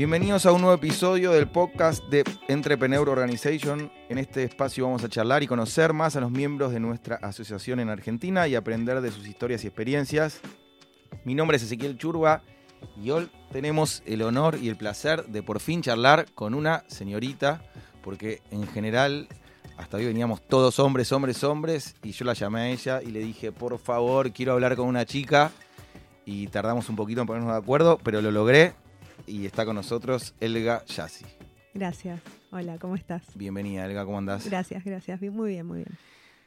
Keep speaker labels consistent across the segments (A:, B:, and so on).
A: Bienvenidos a un nuevo episodio del podcast de Entrepreneur Organization. En este espacio vamos a charlar y conocer más a los miembros de nuestra asociación en Argentina y aprender de sus historias y experiencias. Mi nombre es Ezequiel Churba y hoy tenemos el honor y el placer de por fin charlar con una señorita, porque en general hasta hoy veníamos todos hombres, hombres, hombres, y yo la llamé a ella y le dije, por favor, quiero hablar con una chica. Y tardamos un poquito en ponernos de acuerdo, pero lo logré y está con nosotros Elga Yassi.
B: Gracias. Hola, ¿cómo estás?
A: Bienvenida, Elga, ¿cómo andás?
B: Gracias, gracias. Muy bien, muy bien.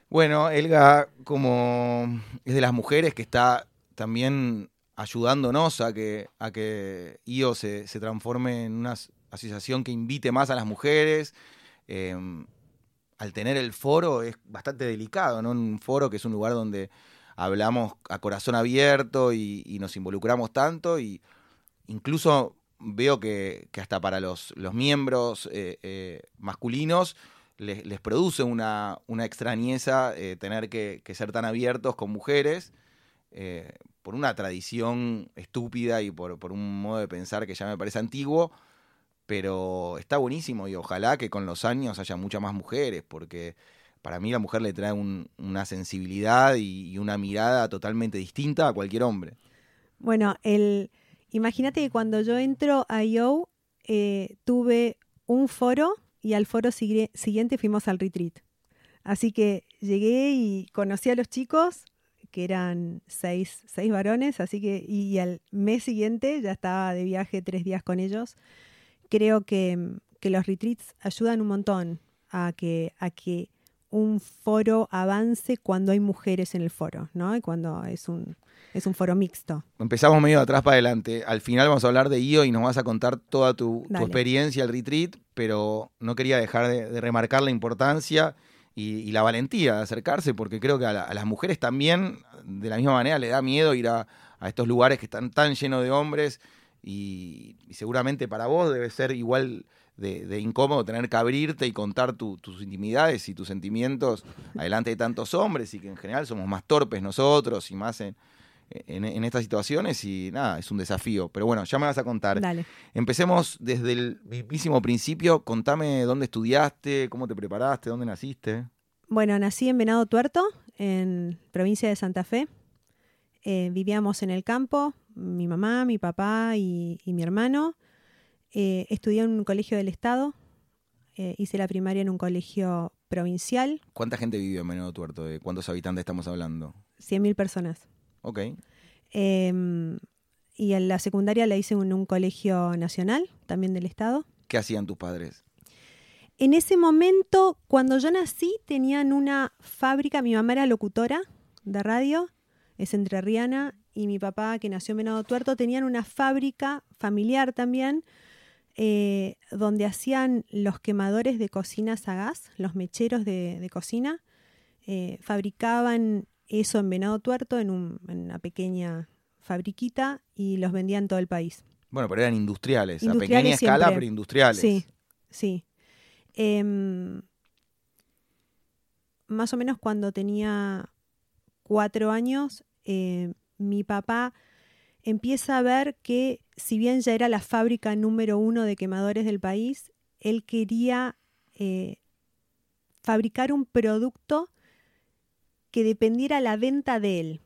A: Bueno, Elga, como es de las mujeres que está también ayudándonos a que, a que IO se, se transforme en una asociación que invite más a las mujeres. Eh, al tener el foro es bastante delicado, ¿no? Un foro que es un lugar donde hablamos a corazón abierto y, nos involucramos tanto y incluso veo que, hasta para los, los miembros eh, eh, masculinos les, les, produce una, una extrañeza eh, tener que, que, ser tan abiertos con mujeres por una tradición estúpida y por, por un modo de pensar que ya me parece antiguo, pero está buenísimo y ojalá que con los años haya muchas más mujeres, porque para mí la mujer le trae una sensibilidad y, una mirada totalmente distinta a cualquier hombre.
B: Bueno, el, imagínate que cuando yo entro a IO, eh, tuve un foro y al foro siguiente fuimos al retreat. Así que llegué y conocí a los chicos, que eran seis, seis varones, así que, y al mes siguiente ya estaba de viaje tres días con ellos creo que, los retreats ayudan un montón a que, a que un foro avance cuando hay mujeres en el foro, ¿no? Y cuando es un, es un foro mixto.
A: Empezamos medio de atrás para adelante. Al final vamos a hablar de IO y nos vas a contar toda tu, experiencia al retreat, pero no quería dejar de, remarcar la importancia y, la valentía de acercarse, porque creo que a, las mujeres también, de la misma manera, le da miedo ir a, a estos lugares que están tan llenos de hombres y, seguramente para vos debe ser igual de, incómodo tener que abrirte y contar tus intimidades y tus sentimientos adelante de tantos hombres y que en general somos más torpes nosotros y más en, en, estas situaciones y nada, es un desafío. Pero bueno, ya me vas a contar.
B: Dale.
A: Empecemos desde el mismísimo principio. Contame dónde estudiaste, cómo te preparaste, dónde naciste.
B: Bueno, nací en Venado Tuerto, en provincia de Santa Fe. Eh, vivíamos en el campo, mi mamá, mi papá y, mi hermano. Eh, estudié en un colegio del Estado, eh, hice la primaria en un colegio provincial.
A: ¿Cuánta gente vivió en Menudo Tuerto? ¿De cuántos habitantes estamos hablando?
B: 100.000 personas.
A: Ok.
B: Em, y en la secundaria la hice en un colegio nacional, también del Estado.
A: ¿Qué hacían tus padres?
B: En ese momento, cuando yo nací, tenían una fábrica, mi mamá era locutora de radio, es entrerriana, y mi papá, que nació en Venado Tuerto, tenían una fábrica familiar también, eh, donde hacían los quemadores de cocinas a gas, los mecheros de, cocina. Eh, fabricaban eso en Venado Tuerto, en, una pequeña fabriquita, y los vendían en todo el país.
A: Bueno, pero eran industriales, a pequeña escala, pero industriales.
B: Sí, sí. Em, más o menos cuando tenía cuatro años, eh, mi papá empieza a ver que si bien ya era la fábrica número uno de quemadores del país, él quería eh, fabricar un producto que dependiera la venta de él.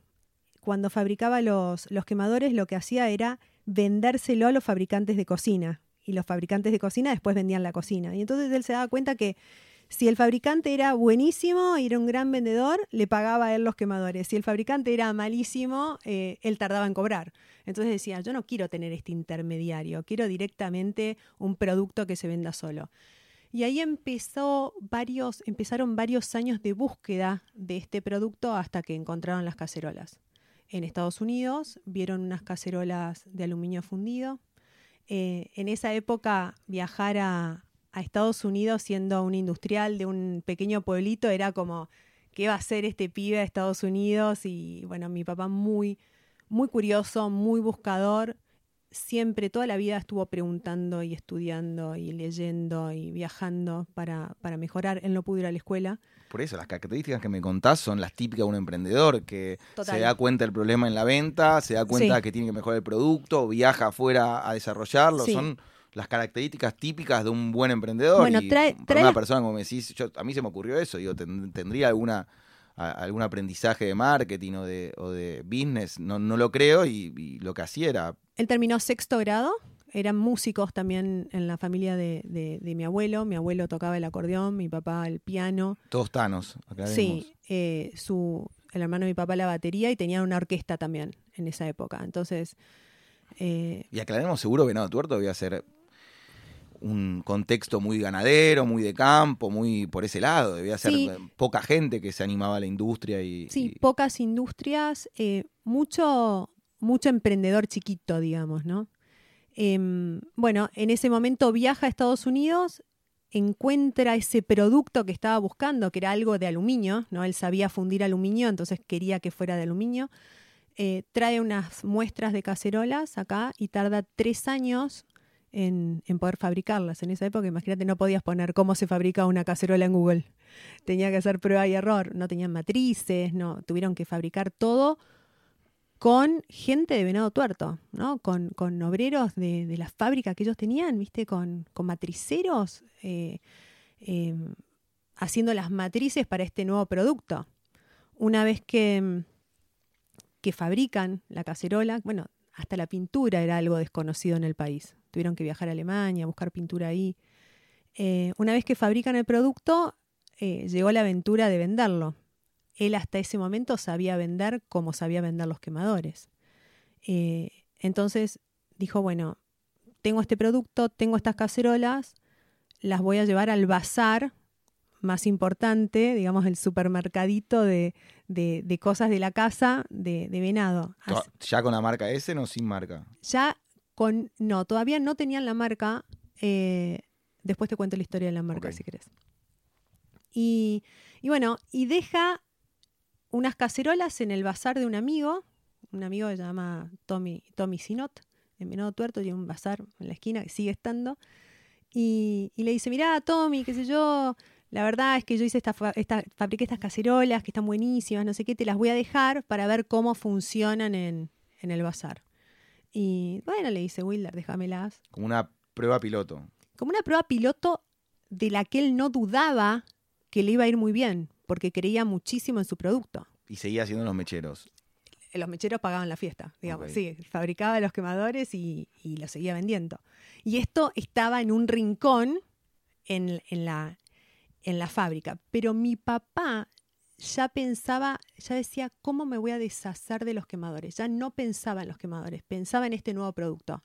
B: Cuando fabricaba los, los quemadores lo que hacía era vendérselo a los fabricantes de cocina y los fabricantes de cocina después vendían la cocina. Y entonces él se daba cuenta que si el fabricante era buenísimo y era un gran vendedor, le pagaba a él los quemadores. Si el fabricante era malísimo, eh, él tardaba en cobrar. Entonces decía, yo no quiero tener este intermediario, quiero directamente un producto que se venda solo. Y ahí empezó varios, empezaron varios años de búsqueda de este producto hasta que encontraron las cacerolas. En Estados Unidos vieron unas cacerolas de aluminio fundido. Eh, en esa época viajar a, a Estados Unidos siendo un industrial de un pequeño pueblito, era como, ¿qué va a hacer este pibe a Estados Unidos? Y bueno, mi papá muy, muy curioso, muy buscador, siempre, toda la vida estuvo preguntando y estudiando y leyendo y viajando para, para mejorar. Él no pudo ir a la escuela.
A: Por eso, las características que me contás son las típicas de un emprendedor, que se da cuenta del problema en la venta, se da cuenta que tiene que mejorar el producto, viaja afuera a desarrollarlo, son las características típicas de un buen emprendedor.
B: Bueno,
A: y
B: trae-
A: para
B: trae
A: una persona como me decís, yo, a mí se me ocurrió eso, digo, ten- tendría alguna a- algún aprendizaje de marketing o de, o de business, no, no lo creo, y, y lo que hacía era
B: Él terminó sexto grado, eran músicos también en la familia de, de- de mi abuelo. Mi abuelo tocaba el acordeón, mi papá el piano.
A: todos tanos. aclaremos.
B: Sí, eh, su, el hermano de mi papá la batería y tenían una orquesta también en esa época. Entonces, eh,
A: Y aclaremos, seguro Venado Tuerto debía ser un contexto muy ganadero, muy de campo, muy por ese lado. Debía ser
B: Sí.
A: eh, poca gente que se animaba a la industria y,
B: sí,
A: y-
B: pocas industrias, eh, mucho, mucho emprendedor chiquito, digamos, ¿no? Em, bueno, en ese momento viaja a Estados Unidos, encuentra ese producto que estaba buscando, que era algo de aluminio, ¿no? Él sabía fundir aluminio, entonces quería que fuera de aluminio. Eh, trae unas muestras de cacerolas acá y tarda tres años en, poder fabricarlas. En esa época, imagínate, no podías poner cómo se fabrica una cacerola en Google. Tenía que hacer prueba y error. No tenían matrices, no, tuvieron que fabricar todo con gente de venado tuerto, ¿no? Con, con obreros de, de la fábrica que ellos tenían, ¿viste? Con, con matriceros eh, eh, haciendo las matrices para este nuevo producto. Una vez que, que fabrican la cacerola, bueno, hasta la pintura era algo desconocido en el país. Tuvieron que viajar a Alemania, buscar pintura ahí. Eh, una vez que fabrican el producto, eh, llegó la aventura de venderlo. Él hasta ese momento sabía vender como sabía vender los quemadores. Eh, entonces dijo, bueno, tengo este producto, tengo estas cacerolas, las voy a llevar al bazar más importante, digamos, el supermercadito de, de- de cosas de la casa de, de venado.
A: ya con la marca S, no sin marca.
B: ya con, no, todavía no tenían la marca. eh, después te cuento la historia de la marca si querés. Y, y bueno, y deja unas cacerolas en el bazar de un amigo, un amigo que se llama Tommy, Tommy Sinot, en Venado Tuerto, tiene un bazar en la esquina que sigue estando. Y, y le dice, mirá, Tommy, qué sé yo, la verdad es que yo hice esta, esta, fabriqué estas cacerolas que están buenísimas, no sé qué, te las voy a dejar para ver cómo funcionan en, en el bazar. Y bueno, le dice Wilder, déjamelas.
A: Como una prueba piloto.
B: Como una prueba piloto de la que él no dudaba que le iba a ir muy bien, porque creía muchísimo en su producto.
A: Y seguía haciendo los mecheros.
B: Los mecheros pagaban la fiesta, digamos, sí, fabricaba los quemadores y, y los seguía vendiendo. Y esto estaba en un rincón en, en la, en la fábrica. Pero mi papá ya pensaba, ya decía, ¿cómo me voy a deshacer de los quemadores? Ya no pensaba en los quemadores, pensaba en este nuevo producto.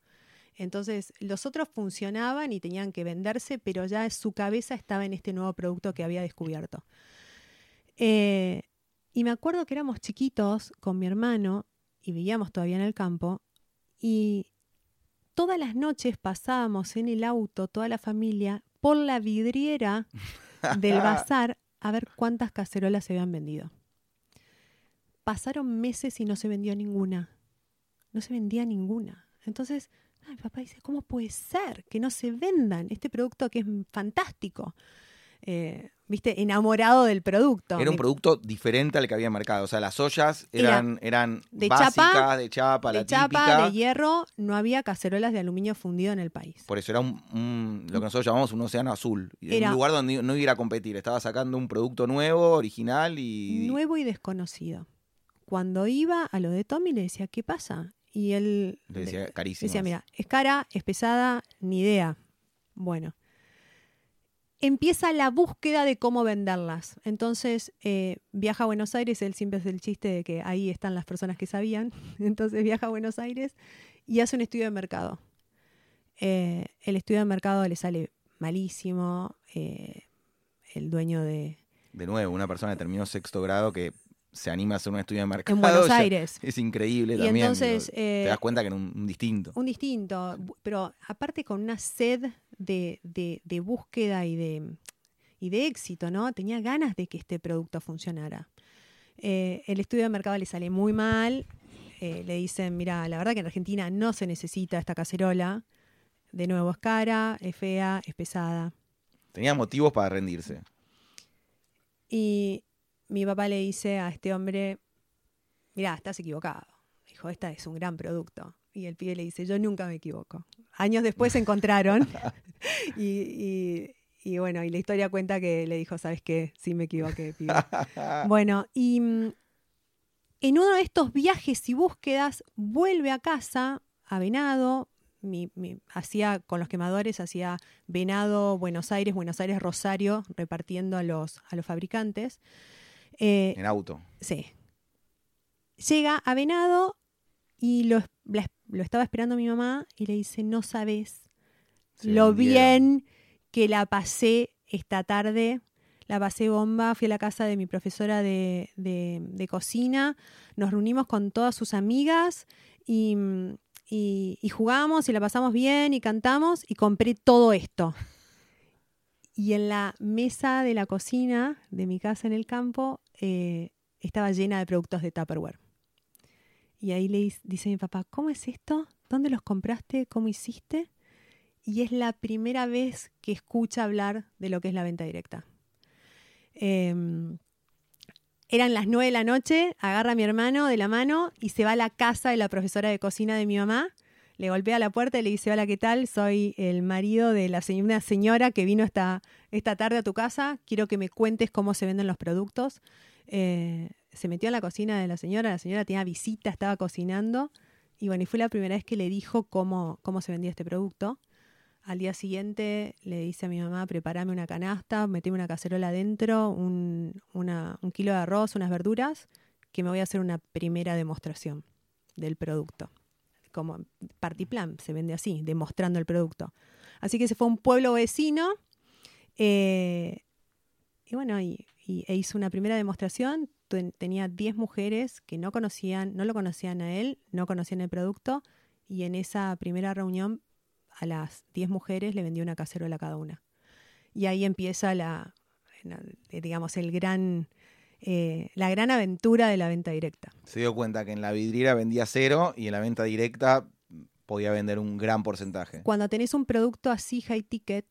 B: Entonces, los otros funcionaban y tenían que venderse, pero ya su cabeza estaba en este nuevo producto que había descubierto. Eh, y me acuerdo que éramos chiquitos con mi hermano y vivíamos todavía en el campo y todas las noches pasábamos en el auto, toda la familia, por la vidriera del bazar a ver cuántas cacerolas se habían vendido. Pasaron meses y no se vendió ninguna. No se vendía ninguna. Entonces, mi papá dice, ¿cómo puede ser que no se vendan este producto que es fantástico? Eh, Viste, enamorado del producto.
A: Era un producto diferente al que había en mercado. O sea, las ollas
B: Era
A: eran, eran
B: de
A: básicas,
B: chapa,
A: de chapa, la
B: de chapa,
A: típica.
B: de hierro, no había cacerolas de aluminio fundido en el país.
A: Por eso era un, un- lo que nosotros llamamos un océano azul.
B: Era-
A: un lugar donde no iba a competir. Estaba sacando un producto nuevo, original y.
B: Nuevo y desconocido. Cuando iba a lo de Tommy le decía, ¿qué pasa? Y él
A: Le decía carísimo.
B: decía, mira, es cara, es pesada, ni idea. Bueno. Empieza la búsqueda de cómo venderlas. Entonces eh, viaja a Buenos Aires, él siempre hace el chiste de que ahí están las personas que sabían. Entonces viaja a Buenos Aires y hace un estudio de mercado. Eh, el estudio de mercado le sale malísimo. eh, el dueño de,
A: De nuevo, una persona que terminó sexto grado que se anima a hacer un estudio de mercado.
B: en Buenos Aires.
A: Es increíble
B: Y
A: también.
B: entonces,
A: digo,
B: eh,
A: te das cuenta que era un, un distinto.
B: Un distinto, pero aparte con una sed de, de- de búsqueda y de, y de éxito, ¿no? Tenía ganas de que este producto funcionara. Eh, el estudio de mercado le sale muy mal. eh, le dicen, mira, la verdad que en Argentina no se necesita esta cacerola. De nuevo, es cara, es fea, es pesada.
A: Tenía motivos para rendirse.
B: Y mi papá le dice a este hombre, mira, estás equivocado. Dijo, esta es un gran producto. Y el pibe le dice, yo nunca me equivoco. Años después se encontraron y, y, bueno, y la historia cuenta que le dijo, ¿sabes qué? Sí me equivoqué, pibe. bueno, y mm, en uno de estos viajes y búsquedas vuelve a casa, a Venado, hacía con los quemadores, hacía Venado, Buenos Aires, Buenos Aires, Rosario, repartiendo a los, a los fabricantes.
A: Eh, en auto.
B: Sí. Llega a Venado y lo, lo, estaba esperando mi mamá y le dice, no sabes lo bien que la pasé esta tarde. La pasé bomba, fui a la casa de mi profesora de, de cocina, nos reunimos con todas sus amigas y, y, jugamos y la pasamos bien y cantamos y compré todo esto. Y en la mesa de la cocina de mi casa en el campo eh, estaba llena de productos de Tupperware. Y ahí le dice mi papá, ¿cómo es esto? ¿Dónde los compraste? ¿Cómo hiciste? Y es la primera vez que escucha hablar de lo que es la venta directa. Em, eran las nueve de la noche, agarra a mi hermano de la mano y se va a la casa de la profesora de cocina de mi mamá. Le golpea la puerta y le dice, hola, ¿qué tal? Soy el marido de la una señora que vino esta, esta tarde a tu casa. Quiero que me cuentes cómo se venden los productos. Eh, se metió a la cocina de la señora, la señora tenía visita, estaba cocinando. Y bueno, y fue la primera vez que le dijo cómo, cómo se vendía este producto. Al día siguiente le dice a mi mamá, prepárame una canasta, meteme una cacerola adentro, un, un kilo de arroz, unas verduras, que me voy a hacer una primera demostración del producto. Como partiplan, se vende así, demostrando el producto. Así que se fue a un pueblo vecino eh, y bueno, y, e hizo una primera demostración. Tenía 10 mujeres que no conocían, no lo conocían a él, no conocían el producto y en esa primera reunión a las 10 mujeres le vendió una cacerola a cada una. Y ahí empieza la, digamos, el gran, eh, la gran aventura de la venta directa.
A: Se dio cuenta que en la vidriera vendía cero y en la venta directa podía vender un gran porcentaje.
B: Cuando tenés un producto así high ticket,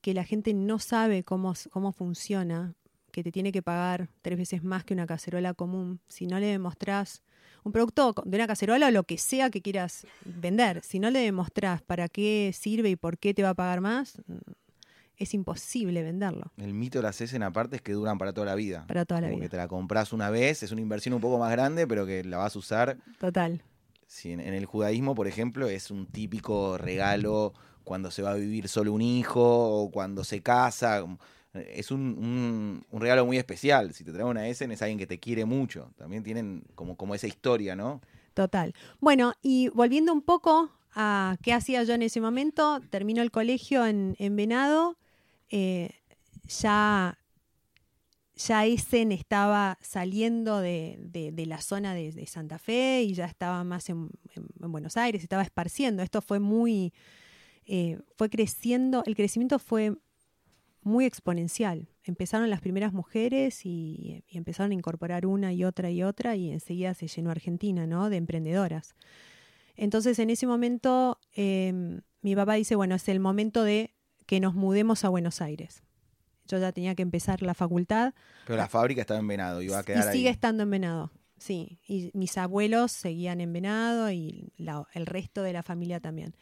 B: que la gente no sabe cómo, cómo funciona, que te tiene que pagar tres veces más que una cacerola común, si no le demostrás un producto de una cacerola o lo que sea que quieras vender, si no le demostrás para qué sirve y por qué te va a pagar más, es imposible venderlo.
A: El mito de las en aparte es que duran para toda la vida.
B: Para toda la
A: Como
B: vida.
A: Que te la compras una vez, es una inversión un poco más grande, pero que la vas a usar.
B: Total.
A: En, el judaísmo, por ejemplo, es un típico regalo cuando se va a vivir solo un hijo o cuando se casa es un, regalo muy especial. Si te trae una Essen es alguien que te quiere mucho. También tienen como, como esa historia, ¿no?
B: Total. Bueno, y volviendo un poco a qué hacía yo en ese momento, terminó el colegio en, Venado. Eh, ya, ya estaba saliendo de, la zona de, Santa Fe y ya estaba más en, Buenos Aires, estaba esparciendo. Esto fue muy. Eh, fue creciendo, el crecimiento fue muy exponencial. Empezaron las primeras mujeres y, empezaron a incorporar una y otra y otra y enseguida se llenó Argentina, ¿no? De emprendedoras. Entonces en ese momento em, mi papá dice, bueno, es el momento de que nos mudemos a Buenos Aires. Yo ya tenía que empezar la facultad.
A: Pero la fábrica estaba en Venado, iba a quedar
B: y sigue estando en Venado, sí. Y mis abuelos seguían en Venado y el resto de la familia también.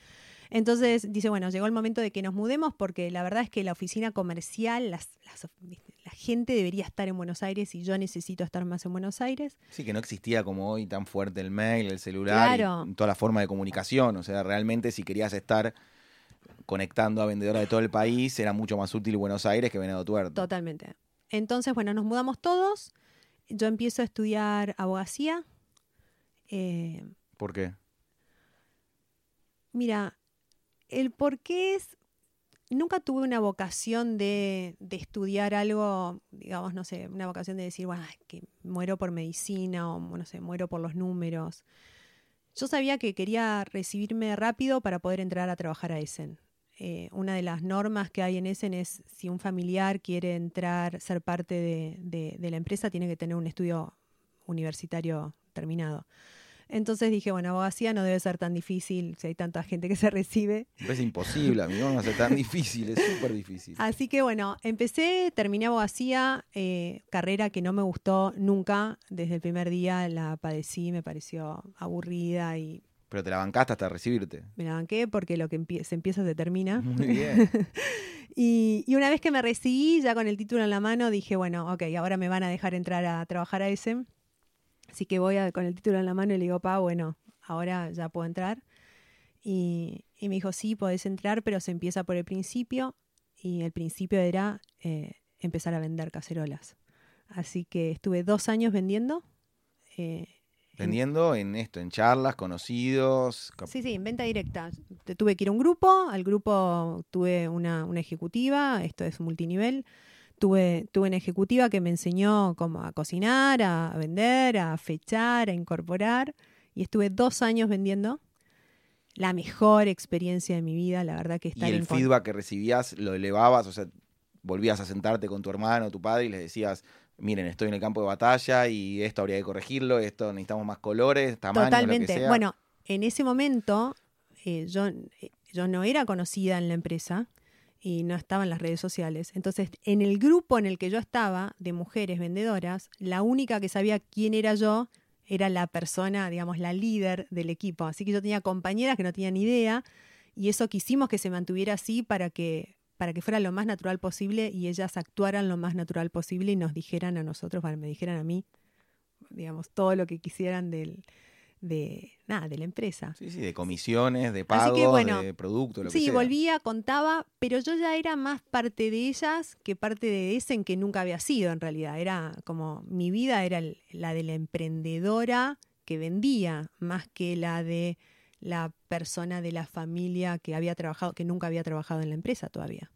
B: Entonces dice, bueno, llegó el momento de que nos mudemos porque la verdad es que la oficina comercial, la gente debería estar en Buenos Aires y yo necesito estar más en Buenos Aires.
A: Sí, que no existía como hoy tan fuerte el mail, el celular, y toda la forma de comunicación. O sea, realmente si querías estar conectando a vendedoras de todo el país, era mucho más útil Buenos Aires que Venado Tuerto.
B: Totalmente. Entonces, bueno, nos mudamos todos. Yo empiezo a estudiar abogacía.
A: Eh, ¿Por qué?
B: Mira, el por qué es, nunca tuve una vocación de, estudiar algo, digamos, no sé, una vocación de decir, bueno, que muero por medicina o, no sé, muero por los números. Yo sabía que quería recibirme rápido para poder entrar a trabajar a Essen. Eh, una de las normas que hay en Essen es si un familiar quiere entrar, ser parte de la empresa, tiene que tener un estudio universitario terminado. Entonces dije, bueno, abogacía no debe ser tan difícil si hay tanta gente que se recibe.
A: Es imposible, amigo, no ser tan difícil, es súper difícil.
B: Así que bueno, empecé, terminé abogacía, eh, carrera que no me gustó nunca. Desde el primer día la padecí, me pareció aburrida y
A: Pero te la bancaste hasta recibirte.
B: Me la banqué porque lo que empie- se empieza se termina.
A: Muy bien.
B: y, y una vez que me recibí, ya con el título en la mano, dije, bueno, ok, ahora me van a dejar entrar a trabajar a ese. Así que voy a- con el título en la mano y le digo, pa, bueno, ahora ya puedo entrar. Y, y me dijo, sí, podés entrar, pero se empieza por el principio. Y el principio era eh, empezar a vender cacerolas. Así que estuve dos años vendiendo. eh,
A: Vendiendo en esto, en charlas, conocidos.
B: Sí, sí, en venta directa. Tuve que ir a un grupo, al grupo tuve una, una ejecutiva, esto es multinivel. Tuve, tuve una ejecutiva que me enseñó cómo a cocinar, a vender, a fechar, a incorporar. Y estuve dos años vendiendo. La mejor experiencia de mi vida, la verdad que
A: Y
B: estar
A: el
B: en con-
A: feedback que recibías lo elevabas, o sea, volvías a sentarte con tu hermano, tu padre y les decías, miren, estoy en el campo de batalla y esto habría que corregirlo, esto necesitamos más colores, tamaños, lo que
B: Totalmente.
A: sea.
B: Bueno, en ese momento eh, yo, eh, yo no era conocida en la empresa y no estaba en las redes sociales. Entonces, en el grupo en el que yo estaba de mujeres vendedoras, la única que sabía quién era yo era la persona, digamos, la líder del equipo. Así que yo tenía compañeras que no tenían idea y eso quisimos que se mantuviera así para que para que fuera lo más natural posible y ellas actuaran lo más natural posible y nos dijeran a nosotros, bueno, me dijeran a mí, digamos, todo lo que quisieran del, de, nada, de la empresa.
A: Sí, sí, de comisiones, de pagos,
B: que, bueno,
A: de productos, lo que
B: Sí,
A: sea.
B: volvía, contaba, pero yo ya era más parte de ellas que parte de ese en que nunca había sido en realidad. Era como mi vida era la de la emprendedora que vendía, más que la de la persona de la familia que había trabajado, que nunca había trabajado en la empresa todavía.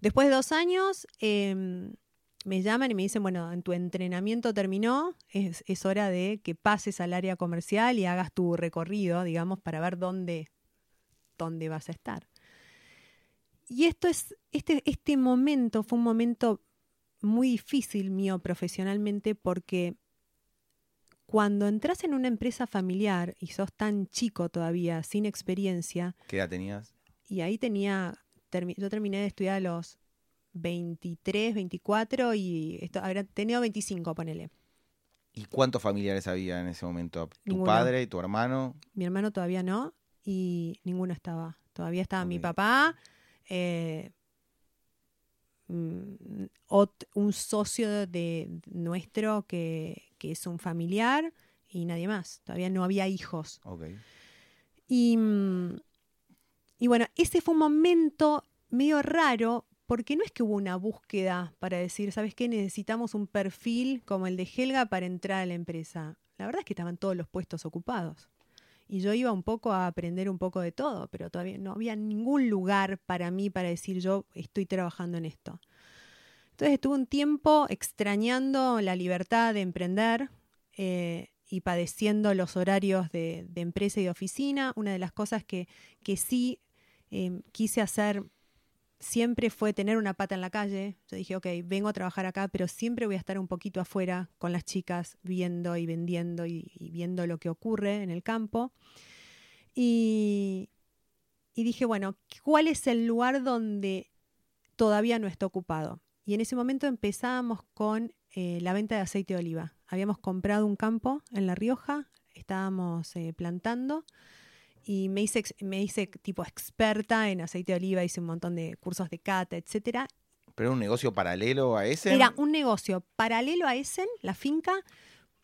B: Después de dos años, em, me llaman y me dicen, bueno, en tu entrenamiento terminó, es, es hora de que pases al área comercial y hagas tu recorrido, digamos, para ver dónde, dónde vas a estar. Y esto es, este, este momento fue un momento muy difícil mío profesionalmente porque cuando entras en una empresa familiar y sos tan chico todavía, sin experiencia,
A: ¿Qué edad tenías?
B: y ahí tenía, termi- yo terminé de estudiar a los 23, 24 y esto, habrá tenido 25, ponele.
A: ¿Y cuántos familiares había en ese momento? ¿Tu
B: Ninguno.
A: padre y tu hermano?
B: Mi hermano todavía no y ninguno estaba. Todavía estaba mi papá, eh, mm, un socio de nuestro que, que es un familiar y nadie más. Todavía no había hijos.
A: Ok.
B: Y, mm, y bueno, ese fue un momento medio raro porque no es que hubo una búsqueda para decir, ¿sabes qué? Necesitamos un perfil como el de Helga para entrar a la empresa. La verdad es que estaban todos los puestos ocupados. Y yo iba un poco a aprender un poco de todo, pero todavía no había ningún lugar para mí para decir yo estoy trabajando en esto. Entonces estuve un tiempo extrañando la libertad de emprender eh, y padeciendo los horarios de, de empresa y de oficina. Una de las cosas que, que sí eh, quise hacer siempre fue tener una pata en la calle. Yo dije, ok, vengo a trabajar acá, pero siempre voy a estar un poquito afuera con las chicas, viendo y vendiendo y, viendo lo que ocurre en el campo. Y, y dije, bueno, ¿cuál es el lugar donde todavía no está ocupado? Y en ese momento empezábamos con eh, la venta de aceite de oliva. Habíamos comprado un campo en La Rioja, estábamos eh, plantando y me hice, me hice tipo experta en aceite de oliva, hice un montón de cursos de cata, etcétera.
A: ¿Pero era un negocio paralelo a ese?
B: Era un negocio paralelo a Essen, la finca,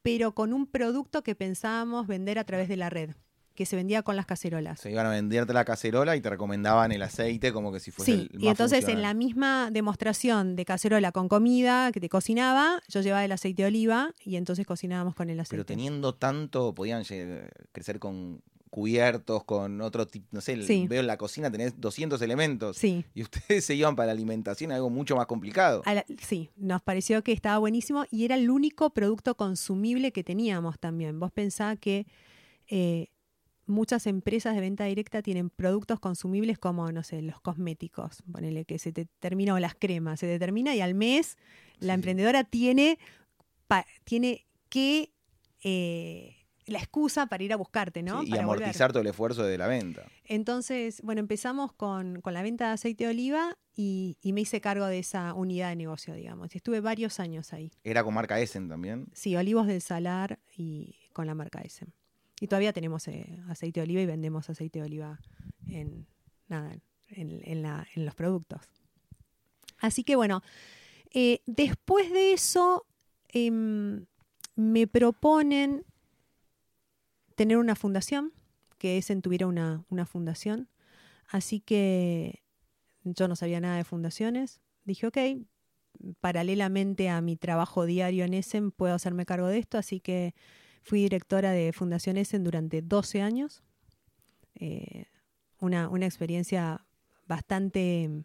B: pero con un producto que pensábamos vender a través de la red, que se vendía con las cacerolas.
A: Se iban a venderte la cacerola y te recomendaban el aceite como que si fuese
B: Sí,
A: el
B: y
A: más
B: entonces en la misma demostración de cacerola con comida que te cocinaba, yo llevaba el aceite de oliva y entonces cocinábamos con el aceite.
A: Pero teniendo tanto, podían crecer con cubiertos, con otro tipo, no sé,
B: Sí.
A: veo en la cocina tenés 200 elementos.
B: Sí,
A: Y ustedes se iban para la alimentación, algo mucho más complicado.
B: la- sí, nos pareció que estaba buenísimo y era el único producto consumible que teníamos también. Vos pensás que eh, muchas empresas de venta directa tienen productos consumibles como, no sé, los cosméticos. Ponele que se te termina o las cremas, se te termina y al mes la
A: Sí.
B: emprendedora tiene, pa- tiene que eh, la excusa para ir a buscarte, ¿no?
A: Sí, y
B: volver.
A: amortizar todo el esfuerzo de la venta.
B: Entonces, bueno, empezamos con, con la venta de aceite de oliva y, y me hice cargo de esa unidad de negocio, digamos. Y estuve varios años ahí.
A: Era con marca Essen también.
B: Sí, Olivos del Salar y con la marca Essen. Y todavía tenemos eh, aceite de oliva y vendemos aceite de oliva en, nada, en, los productos. Así que bueno, eh, después de eso em, me proponen tener una fundación, que Essen tuviera una, una fundación. Así que yo no sabía nada de fundaciones. Dije, ok, paralelamente a mi trabajo diario en Essen puedo hacerme cargo de esto, así que fui directora de Fundación Essen durante 12 años. Eh, una, una, experiencia bastante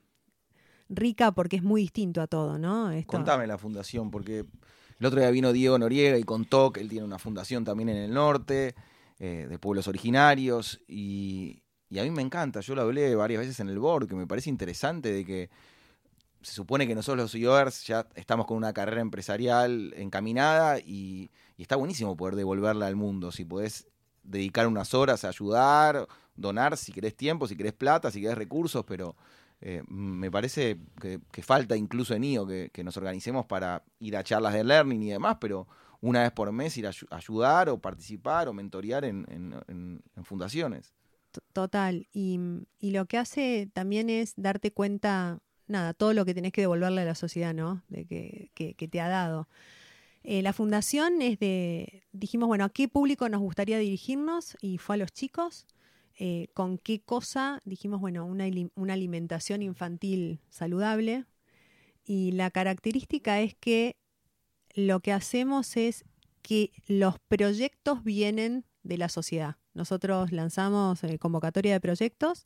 B: rica porque es muy distinto a todo, ¿no?
A: Contame la fundación, porque el otro día vino Diego Noriega y contó que él tiene una fundación también en el norte, eh, de pueblos originarios, y, y, a mí me encanta, yo lo hablé varias veces en el board, que me parece interesante de que se supone que nosotros los CEOers ya estamos con una carrera empresarial encaminada y, está buenísimo poder devolverla al mundo. Si podés dedicar unas horas a ayudar, donar, si querés tiempo, si querés plata, si querés recursos, pero eh, me parece que, falta incluso en IO que, nos organicemos para ir a charlas de learning y demás, pero una vez por mes ir a ayudar o participar o mentorear en, fundaciones.
B: Total, y, y, lo que hace también es darte cuenta nada, todo lo que tenés que devolverle a la sociedad, ¿no? De que, te ha dado. Eh, la fundación es de, dijimos, bueno, ¿a qué público nos gustaría dirigirnos? Y fue a los chicos. Eh, ¿Con qué cosa? Dijimos, bueno, una, una alimentación infantil saludable. Y la característica es que lo que hacemos es que los proyectos vienen de la sociedad. Nosotros lanzamos eh, convocatoria de proyectos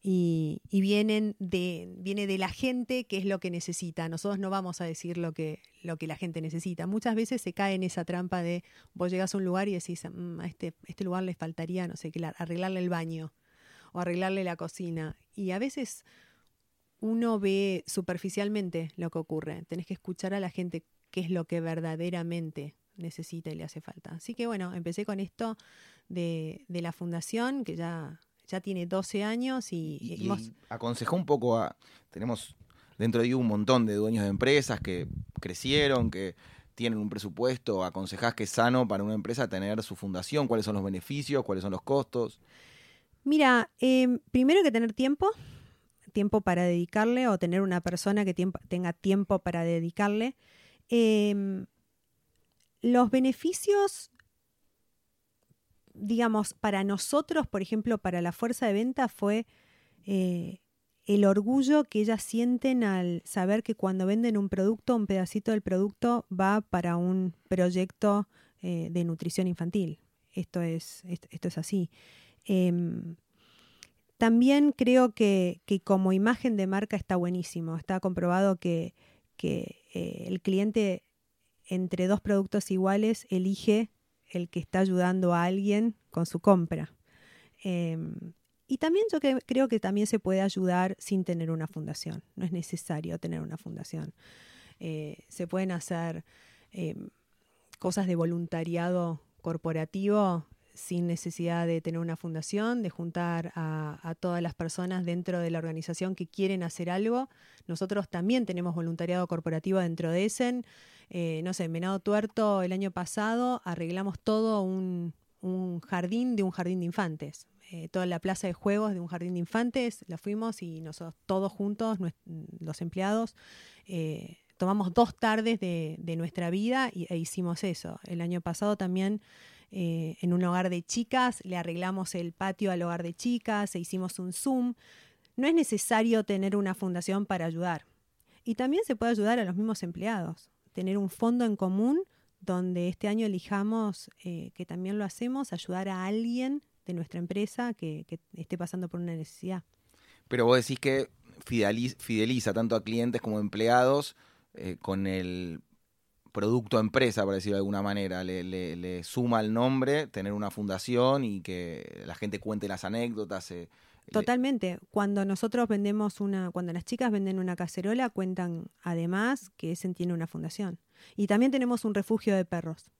B: y, vienen de, viene de la gente que es lo que necesita. Nosotros no vamos a decir lo que, lo que la gente necesita. Muchas veces se cae en esa trampa de vos llegas a un lugar y decís, mm, a este, este lugar le faltaría, no sé, qué, arreglarle el baño o arreglarle la cocina. Y a veces uno ve superficialmente lo que ocurre. Tenés que escuchar a la gente qué es lo que verdaderamente necesita y le hace falta. Así que bueno, empecé con esto de, de la fundación, que ya ya tiene 12 años y,
A: aconsejó un poco a tenemos dentro de un montón de dueños de empresas que crecieron, que tienen un presupuesto, aconsejás que es sano para una empresa tener su fundación, cuáles son los beneficios, cuáles son los costos.
B: Mira, em, primero hay que tener tiempo, tiempo para dedicarle o tener una persona que tenga tiempo para dedicarle. Em, los beneficios digamos, para nosotros, por ejemplo, para la fuerza de venta fue eh, el orgullo que ellas sienten al saber que cuando venden un producto, un pedacito del producto va para un proyecto eh, de nutrición infantil. Esto es, esto, es así. Em, también creo que, como imagen de marca está buenísimo. Está comprobado que, eh, el cliente entre dos productos iguales elige el que está ayudando a alguien con su compra. Em, y también yo creo que también se puede ayudar sin tener una fundación. No es necesario tener una fundación. Eh, se pueden hacer em, cosas de voluntariado corporativo sin necesidad de tener una fundación, de juntar a, todas las personas dentro de la organización que quieren hacer algo. Nosotros también tenemos voluntariado corporativo dentro de ESEN. Eh, no sé, en Venado Tuerto el año pasado arreglamos todo un, jardín de un jardín de infantes. Eh, toda la plaza de juegos de un jardín de infantes, la fuimos y nosotros todos juntos, los empleados, eh, tomamos dos tardes de, nuestra vida y, e hicimos eso. El año pasado también eh, en un hogar de chicas, le arreglamos el patio al hogar de chicas, e hicimos un Zoom. No es necesario tener una fundación para ayudar. Y también se puede ayudar a los mismos empleados, tener un fondo en común donde este año elijamos, eh, que también lo hacemos, ayudar a alguien de nuestra empresa que, esté pasando por una necesidad.
A: Pero vos decís que fideliza, tanto a clientes como a empleados eh, con el producto empresa, por decirlo de alguna manera. Le, le, suma el nombre tener una fundación y que la gente cuente las anécdotas. Eh,
B: Totalmente. Cuando nosotros vendemos una, cuando las chicas venden una cacerola, cuentan además que ese tiene una fundación. Y también tenemos un refugio de perros.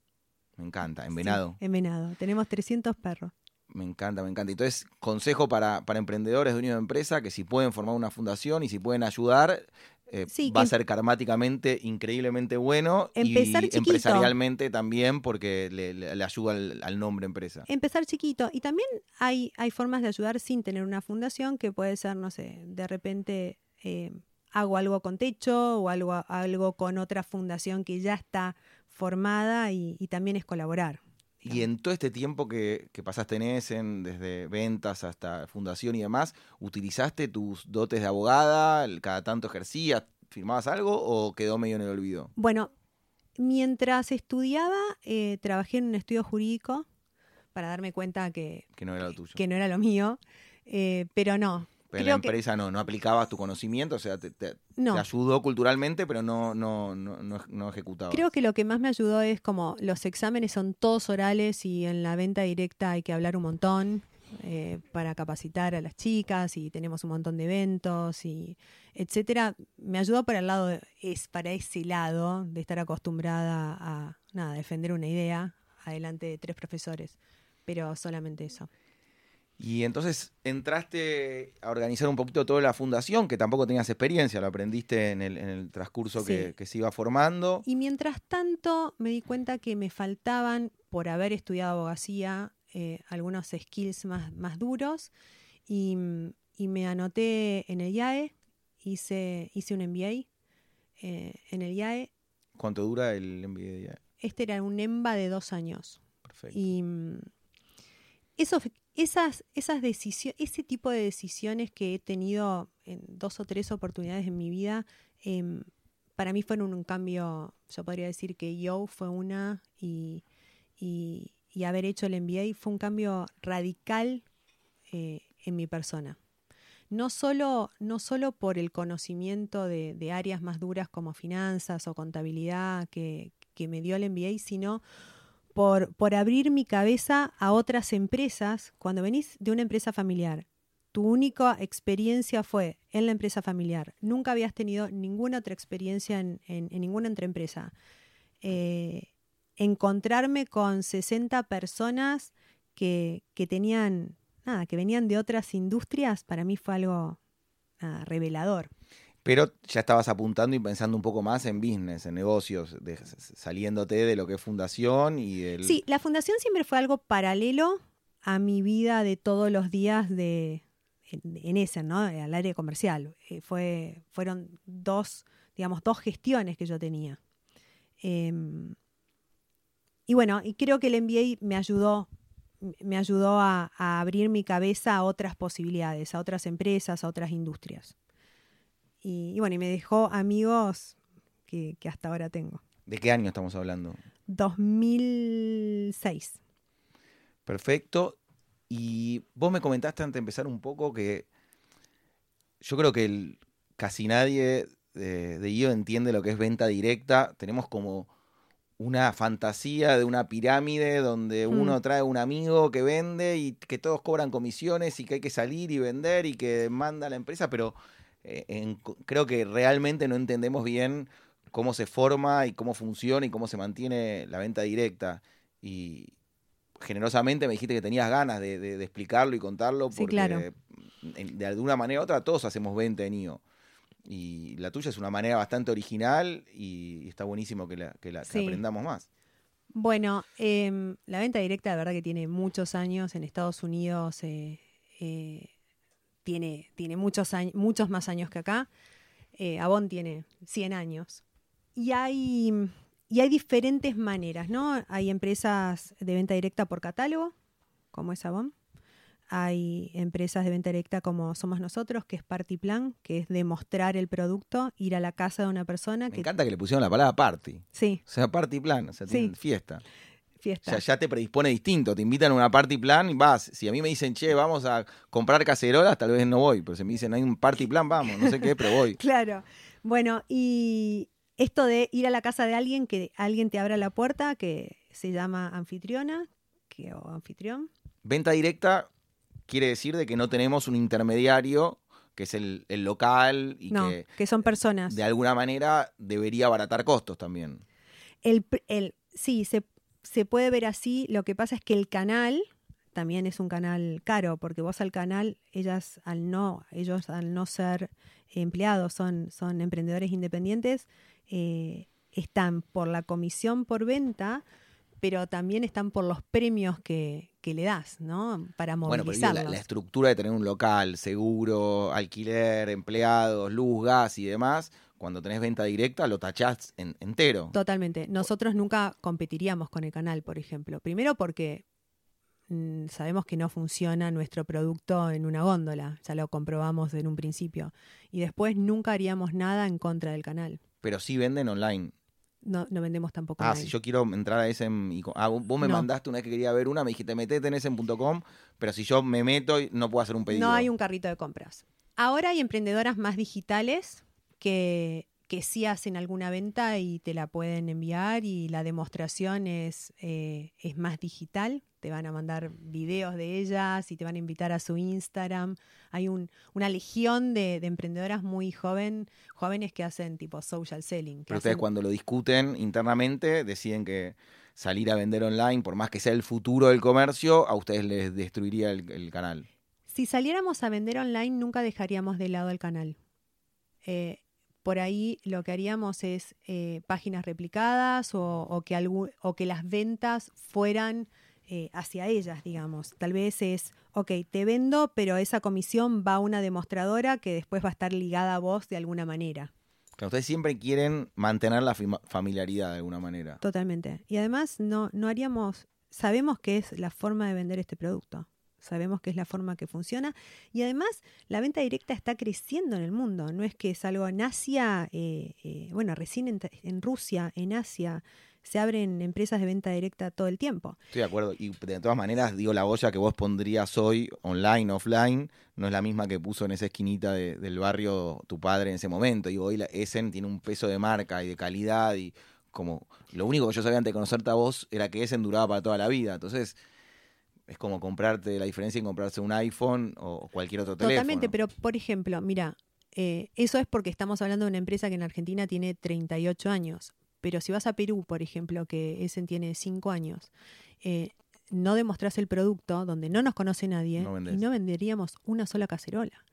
A: Me encanta, en Venado.
B: en Venado. Tenemos 300 perros.
A: Me encanta, me encanta. Entonces, consejo para, para emprendedores, dueños de empresa, que si pueden formar una fundación y si pueden ayudar, eh,
B: Sí,
A: va a ser karmáticamente increíblemente bueno
B: Empezar
A: y
B: chiquito.
A: empresarialmente también porque le, le- le ayuda al, al nombre empresa.
B: Empezar chiquito. Y también hay, hay formas de ayudar sin tener una fundación, que puede ser, no sé, de repente eh, hago algo con techo o algo, algo con otra fundación que ya está formada y, y también es colaborar.
A: Y en todo este tiempo que, que pasaste en Essen, desde ventas hasta fundación y demás, ¿utilizaste tus dotes de abogada? ¿Cada tanto ejercías? ¿Firmabas algo o quedó medio en el olvido?
B: Bueno, mientras estudiaba, eh, trabajé en un estudio jurídico para darme cuenta que,
A: Que no era lo tuyo.
B: que no era lo mío, eh, pero no.
A: Pero en la
B: que-
A: empresa no, no aplicabas tu conocimiento, o sea, te, te-
B: No.
A: te ayudó culturalmente, pero no, no, no, no, no ejecutabas.
B: Creo que lo que más me ayudó es como los exámenes son todos orales y en la venta directa hay que hablar un montón eh, para capacitar a las chicas y tenemos un montón de eventos y etcétera. Me ayudó para el lado de- es para ese lado de estar acostumbrada a nada defender una idea adelante de tres profesores, pero solamente eso.
A: Y entonces entraste a organizar un poquito toda la fundación, que tampoco tenías experiencia, lo aprendiste en el, en el transcurso que,
B: Sí.
A: que se iba formando.
B: Y mientras tanto me di cuenta que me faltaban, por haber estudiado abogacía, eh, algunos skills más, más duros y, y me anoté en el IAE, hice, hice un MBA eh, en el IAE.
A: ¿Cuánto dura el MBA?
B: Este era un EMBA de dos años.
A: Perfecto.
B: Y mm, eso, esas, esas decisiones, ese tipo de decisiones que he tenido en dos o tres oportunidades en mi vida, em, para mí fueron un cambio, yo podría decir que yo fue una y, y- haber hecho el MBA fue un cambio radical eh, en mi persona. No solo, no solo por el conocimiento de, de áreas más duras como finanzas o contabilidad que, que me dio el MBA, sino por, por abrir mi cabeza a otras empresas. Cuando venís de una empresa familiar, tu única experiencia fue en la empresa familiar. Nunca habías tenido ninguna otra experiencia en, en- ninguna otra empresa. Eh, encontrarme con 60 personas que, que tenían, nada, que venían de otras industrias, para mí fue algo revelador.
A: Pero ya estabas apuntando y pensando un poco más en business, en negocios, saliéndote de lo que es fundación y del...
B: Sí, la fundación siempre fue algo paralelo a mi vida de todos los días de en, en ese, ¿no? Al área comercial. Eh, fue, fueron dos, digamos, dos gestiones que yo tenía. Em, y bueno, y creo que el MBA me ayudó, me ayudó a abrir mi cabeza a otras posibilidades, a otras empresas, a otras industrias. Y, y bueno, y me dejó amigos que, que hasta ahora tengo.
A: ¿De qué año estamos hablando?
B: 2006.
A: Perfecto. Y vos me comentaste antes de empezar un poco que yo creo que el- casi nadie de, de IO entiende lo que es venta directa. Tenemos como una fantasía de una pirámide donde
B: Mm.
A: uno trae un amigo que vende y que todos cobran comisiones y que hay que salir y vender y que manda a la empresa, pero eh, en- creo que realmente no entendemos bien cómo se forma y cómo funciona y cómo se mantiene la venta directa. Y generosamente me dijiste que tenías ganas de, de- de explicarlo y contarlo
B: Sí,
A: porque
B: claro.
A: de alguna manera u otra todos hacemos venta en IO. Y la tuya es una manera bastante original y está buenísimo que la, que la- que
B: Sí.
A: aprendamos más.
B: Bueno, em, la venta directa, de verdad que tiene muchos años. En Estados Unidos eh, eh, tiene, tiene muchos, años, muchos más años que acá. Eh, Avon tiene 100 años. Y hay, y hay diferentes maneras, ¿no? Hay empresas de venta directa por catálogo, como es Avon. Hay empresas de venta directa como somos nosotros, que es Party Plan, que es demostrar el producto, ir a la casa de una persona
A: Me
B: que...
A: encanta que le pusieron la palabra party.
B: Sí,
A: O sea, party plan, o sea,
B: Sí.
A: tienen fiesta. O sea, ya te predispone distinto. Te invitan a una party plan y vas. Si a mí me dicen, che, vamos a comprar cacerolas, tal vez no voy. Pero si me dicen, hay un party plan, vamos. No sé qué, pero voy.
B: Claro. Bueno, y esto de ir a la casa de alguien, que alguien te abra la puerta, que se llama anfitriona que, o anfitrión.
A: Venta directa quiere decir de que no tenemos un intermediario, que es el, el local y
B: no,
A: que
B: que, son personas.
A: de alguna manera debería abaratar costos también.
B: El, el, sí, se, se puede ver así. Lo que pasa es que el canal también es un canal caro, porque vos al canal, ellas al no, ellos al no ser empleados, son, son emprendedores independientes, eh, están por la comisión por venta, pero también están por los premios que, le das, ¿no? Para movilizarlos.
A: Bueno, la, estructura de tener un local, seguro, alquiler, empleados, luz, gas y demás, cuando tenés venta directa lo tachás entero.
B: Totalmente. Nosotros nunca competiríamos con el canal, por ejemplo. Primero porque mm, sabemos que no funciona nuestro producto en una góndola, ya lo comprobamos en un principio. Y después nunca haríamos nada en contra del canal.
A: Pero sí venden online.
B: No, no vendemos tampoco.
A: Ah, si yo quiero entrar a ese. Ah, vos me mandaste una vez que quería ver una, me dijiste metete en ese.com, pero si yo me meto, no puedo hacer un pedido.
B: No hay un carrito de compras. Ahora hay emprendedoras más digitales que, que sí hacen alguna venta y te la pueden enviar y la demostración es, eh, es más digital. Te van a mandar videos de ellas y te van a invitar a su Instagram. Hay un, una legión de, emprendedoras muy joven, jóvenes que hacen tipo social selling.
A: Pero ustedes cuando lo discuten internamente deciden que salir a vender online, por más que sea el futuro del comercio, a ustedes les destruiría el, canal.
B: Si saliéramos a vender online, nunca dejaríamos de lado el canal. Eh, por ahí lo que haríamos es eh, páginas replicadas o, que o, que las ventas fueran eh, hacia ellas, digamos. Tal vez es, ok, te vendo, pero esa comisión va a una demostradora que después va a estar ligada a vos de alguna manera.
A: Que ustedes siempre quieren mantener la familiaridad de alguna manera.
B: Totalmente. Y además no, no haríamos, sabemos que es la forma de vender este producto sabemos que es la forma que funciona. Y además, la venta directa está creciendo en el mundo. No es que es algo en Asia, eh, eh, bueno, recién en, Rusia, en Asia, se abren empresas de venta directa todo el tiempo.
A: Estoy de acuerdo. Y de todas maneras, digo, la olla que vos pondrías hoy, online, offline, no es la misma que puso en esa esquinita del barrio tu padre en ese momento. Y hoy la Essen tiene un peso de marca y de calidad y como lo único que yo sabía antes de conocerte a vos era que Essen duraba para toda la vida. Entonces, es como comprarte la diferencia en comprarse un iPhone o cualquier otro teléfono.
B: Totalmente, pero por ejemplo, mira, eh, eso es porque estamos hablando de una empresa que en Argentina tiene 38 años. Pero si vas a Perú, por ejemplo, que Essen tiene 5 años, eh, no demostrás el producto donde no nos conoce nadie y no venderíamos una sola cacerola.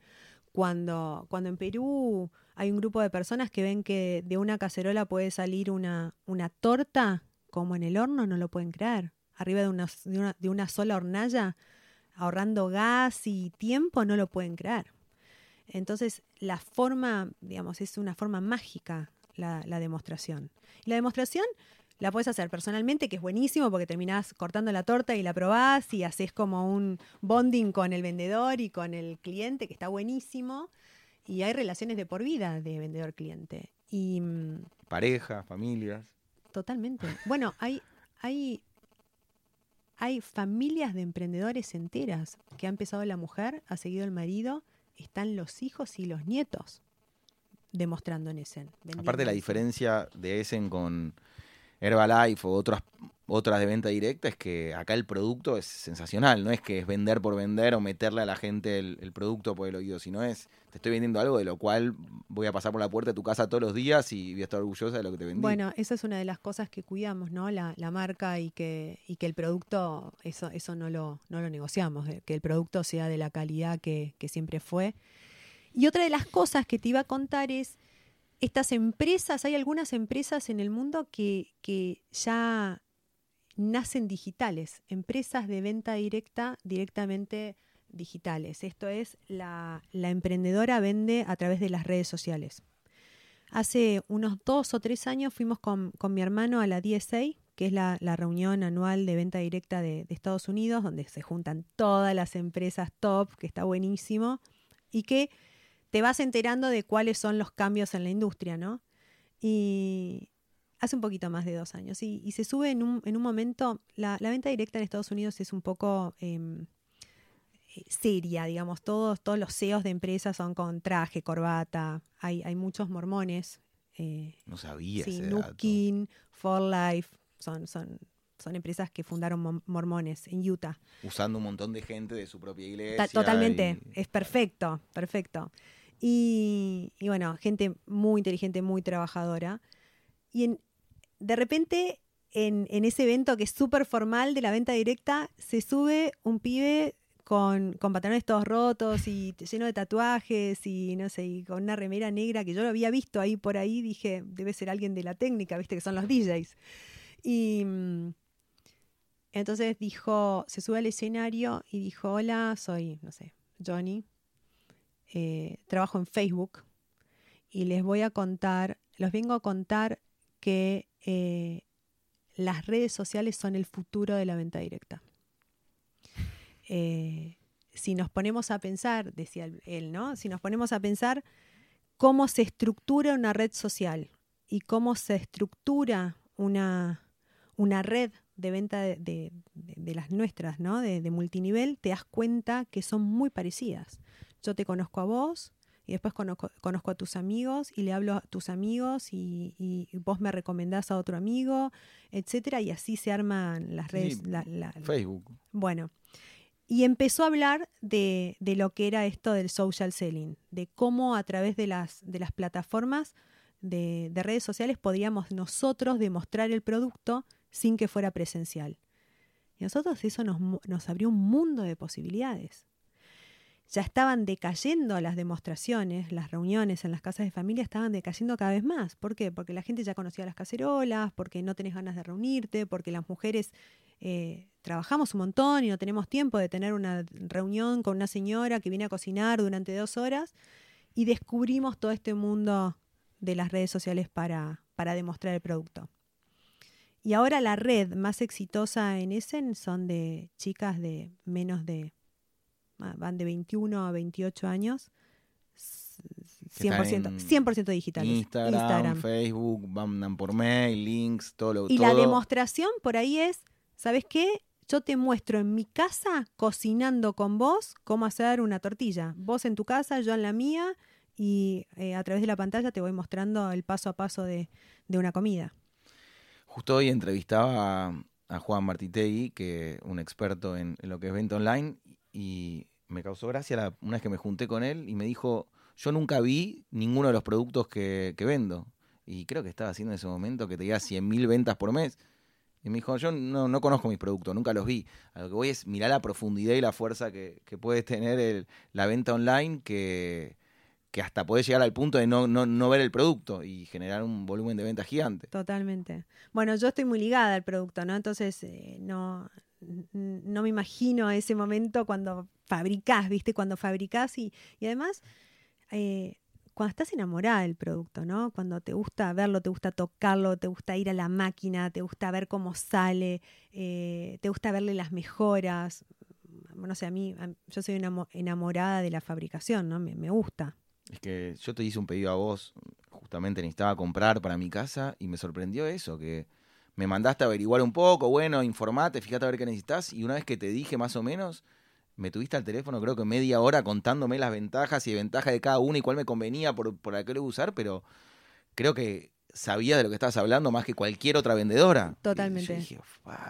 B: Cuando, cuando en Perú hay un grupo de personas que ven que de una cacerola puede salir una, una torta, como en el horno, no lo pueden creer arriba de una, de una, sola hornalla, ahorrando gas y tiempo, no lo pueden creer. Entonces, la forma, digamos, es una forma mágica la, demostración. Y la demostración la puedes hacer personalmente, que es buenísimo porque terminás cortando la torta y la probás y haces como un bonding con el vendedor y con el cliente, que está buenísimo. Y hay relaciones de por vida de vendedor-cliente. Y, mm,
A: Pareja, familias.
B: Totalmente. Bueno, hay, hay hay familias de emprendedores enteras que ha empezado la mujer, ha seguido el marido, están los hijos y los nietos demostrando en Essen.
A: Aparte la diferencia de Essen con Herbalife o otras otras de venta directa es que acá el producto es sensacional, no es que es vender por vender o meterle a la gente el, producto por el oído, sino es, te estoy vendiendo algo de lo cual voy a pasar por la puerta de tu casa todos los días y voy a estar orgullosa de lo que te vendí.
B: Bueno, esa es una de las cosas que cuidamos, ¿no? La, marca y que, y que el producto, eso, eso no, lo, no lo negociamos, que el producto sea de la calidad que, que siempre fue. Y otra de las cosas que te iba a contar es estas empresas, hay algunas empresas en el mundo que, que ya nacen digitales, empresas de venta directa directamente digitales. Esto es, la, emprendedora vende a través de las redes sociales. Hace unos dos o tres años fuimos con, mi hermano a la DSA, que es la, reunión anual de venta directa de, de, Estados Unidos, donde se juntan todas las empresas top, que está buenísimo, y que te vas enterando de cuáles son los cambios en la industria, ¿no? Y, hace un poquito más de dos años. Y, se sube en un, en un momento, la, venta directa en Estados Unidos es un poco em, eh, seria, digamos, todos, todos los CEOs de empresas son con traje, corbata, hay, hay muchos mormones.
A: Eh, no sabía.
B: Sí, Nukin, For Life, son, son, son empresas que fundaron mormones en Utah.
A: Usando un montón de gente de su propia iglesia.
B: totalmente, es perfecto, perfecto. Y, y, bueno, gente muy inteligente, muy trabajadora. Y en, de repente en, ese evento que es súper formal de la venta directa, se sube un pibe con, con, pantalones todos rotos y lleno de tatuajes y no sé, y con una remera negra que yo lo había visto ahí por ahí, dije, debe ser alguien de la técnica, viste que son los DJs. Y mm, entonces dijo, se sube al escenario y dijo, hola, soy, no sé, Johnny, eh, trabajo en Facebook y les voy a contar, los vengo a contar que eh, las redes sociales son el futuro de la venta directa. Eh, si nos ponemos a pensar, decía él, ¿no? Si nos ponemos a pensar cómo se estructura una red social y cómo se estructura una, una red de venta de, las nuestras, ¿no? De, multinivel, te das cuenta que son muy parecidas. Yo te conozco a vos y después conozco, a tus amigos y le hablo a tus amigos y, vos me recomendás a otro amigo, etcétera, y así se arman las redes.
A: Facebook.
B: Bueno. Y empezó a hablar de, de, lo que era esto del social selling, de cómo a través de las, de las plataformas de, de redes sociales podríamos nosotros demostrar el producto sin que fuera presencial. Y a nosotros eso nos, nos abrió un mundo de posibilidades. Ya estaban decayendo las demostraciones, las reuniones en las casas de familia estaban decayendo cada vez más. ¿Por qué? Porque la gente ya conocía las cacerolas, porque no tenés ganas de reunirte, porque las mujeres eh, trabajamos un montón y no tenemos tiempo de tener una reunión con una señora que viene a cocinar durante dos horas. Y descubrimos todo este mundo de las redes sociales para, para demostrar el producto. Y ahora la red más exitosa en Essen son de chicas de menos de, van de 21 a 28 años, 100%, 100 digitales.
A: Instagram, Facebook, mandan por mail, links, todo lo
B: Y la demostración por ahí es, ¿sabes qué? Yo te muestro en mi casa, cocinando con vos, cómo hacer una tortilla. Vos en tu casa, yo en la mía, y eh, a través de la pantalla te voy mostrando el paso a paso de, de una comida.
A: Justo hoy entrevistaba a, Juan Martitegui, que un experto en, lo que es venta online, y me causó gracia una vez que me junté con él y me dijo, yo nunca vi ninguno de los productos que, vendo. Y creo que estaba haciendo en ese momento que te diga 100.000 ventas por mes. Y me dijo, yo no, conozco mis productos, nunca los vi. Lo que voy es mirar la profundidad y la fuerza que, puede tener la venta online, que, que hasta puede llegar al punto de no, no, ver el producto y generar un volumen de venta gigante.
B: Totalmente. Bueno, yo estoy muy ligada al producto, ¿no? Entonces, eh, no, no me imagino ese momento cuando fabricás, ¿viste? Cuando fabricás y, y además, eh, cuando estás enamorada del producto, ¿no? Cuando te gusta verlo, te gusta tocarlo, te gusta ir a la máquina, te gusta ver cómo sale, eh, te gusta verle las mejoras. No sé, a mí, yo soy enamorada de la fabricación, ¿no? Me, me gusta.
A: Es que yo te hice un pedido a vos, justamente necesitaba comprar para mi casa y me sorprendió eso, que me mandaste a averiguar un poco, bueno, informate, fíjate a ver qué necesitas y una vez que te dije más o menos, me tuviste al teléfono creo que media hora contándome las ventajas y ventajas de cada uno y cuál me convenía por, por qué lo usar, pero creo que sabía de lo que estabas hablando más que cualquier otra vendedora.
B: Totalmente.
A: Y yo dije,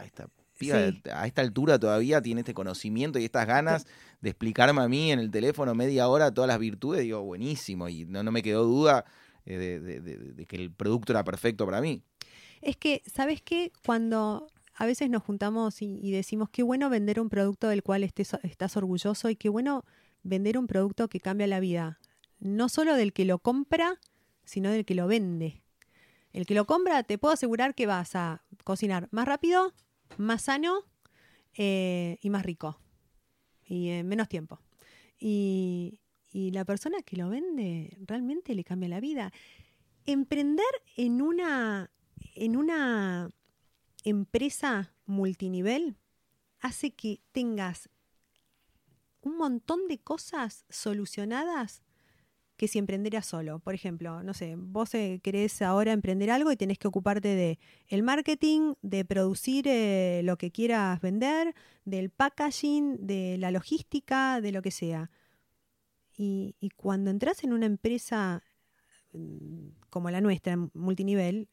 A: esta a esta altura todavía tiene este conocimiento y estas ganas de explicarme a mí en el teléfono media hora todas las virtudes, digo, buenísimo, y no, no me quedó duda eh, de, que el producto era perfecto para mí.
B: Es que, ¿sabes qué? Cuando a veces nos juntamos y, decimos, qué bueno vender un producto del cual estés, estás orgulloso y qué bueno vender un producto que cambia la vida, no solo del que lo compra, sino del que lo vende. El que lo compra, te puedo asegurar que vas a cocinar más rápido, más sano eh, y más rico. Y en menos tiempo. Y, la persona que lo vende realmente le cambia la vida. Emprender en una, en una empresa multinivel hace que tengas un montón de cosas solucionadas que si emprenderías solo. Por ejemplo, no sé, vos eh, querés ahora emprender algo y tenés que ocuparte de el marketing, de producir eh, lo que quieras vender, del packaging, de la logística, de lo que sea. Y, y cuando entras en una empresa mm, como la nuestra, multinivel,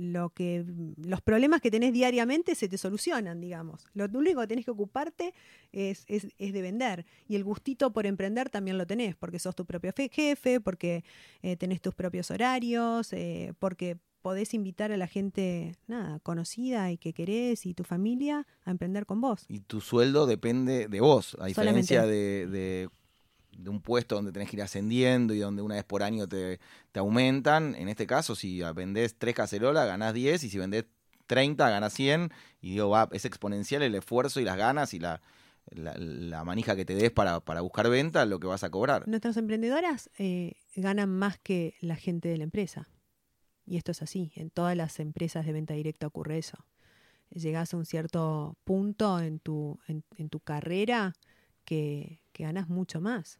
B: lo que, los problemas que tenés diariamente se te solucionan, digamos. Lo único que tenés que ocuparte es, es, de vender. Y el gustito por emprender también lo tenés, porque sos tu propio jefe, porque eh, tenés tus propios horarios, eh, porque podés invitar a la gente, nada, conocida y que querés y tu familia a emprender con vos.
A: Y tu sueldo depende de vos, a
B: Solamente.
A: diferencia de, de- de un puesto donde tenés que ir ascendiendo y donde una vez por año te, te aumentan. En este caso, si vendés tres cacerolas, ganás 10 y si vendés 30, ganás 100. Y digo, va, es exponencial el esfuerzo y las ganas y la, la, manija que te des para, para buscar venta, lo que vas a cobrar.
B: Nuestras emprendedoras eh, ganan más que la gente de la empresa. Y esto es así. En todas las empresas de venta directa ocurre eso. Llegás a un cierto punto en tu, en tu carrera que, que ganas mucho más.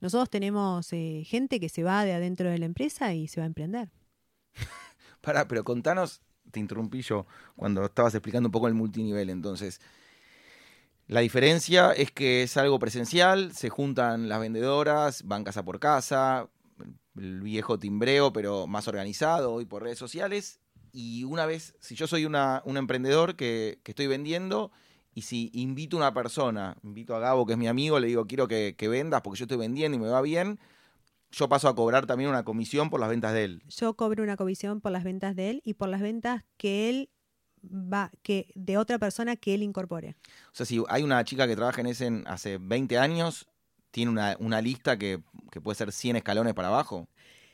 B: Nosotros tenemos eh, gente que se va de adentro de la empresa y se va a emprender.
A: Pará, pero contanos, te interrumpí yo cuando estabas explicando un poco el multinivel. Entonces, la diferencia es que es algo presencial, se juntan las vendedoras, van casa por casa, el viejo timbreo, pero más organizado hoy por redes sociales. Y una vez, si yo soy un emprendedor que, que estoy vendiendo, y si invito a una persona, invito a Gabo, que es mi amigo, le digo, quiero que, que vendas porque yo estoy vendiendo y me va bien, yo paso a cobrar también una comisión por las ventas de él.
B: Yo cobro una comisión por las ventas de él y por las ventas que él va, que de otra persona que él incorpore.
A: O sea, si hay una chica que trabaja en ese hace 20 años, tiene una, una lista que, que puede ser 100 escalones para abajo.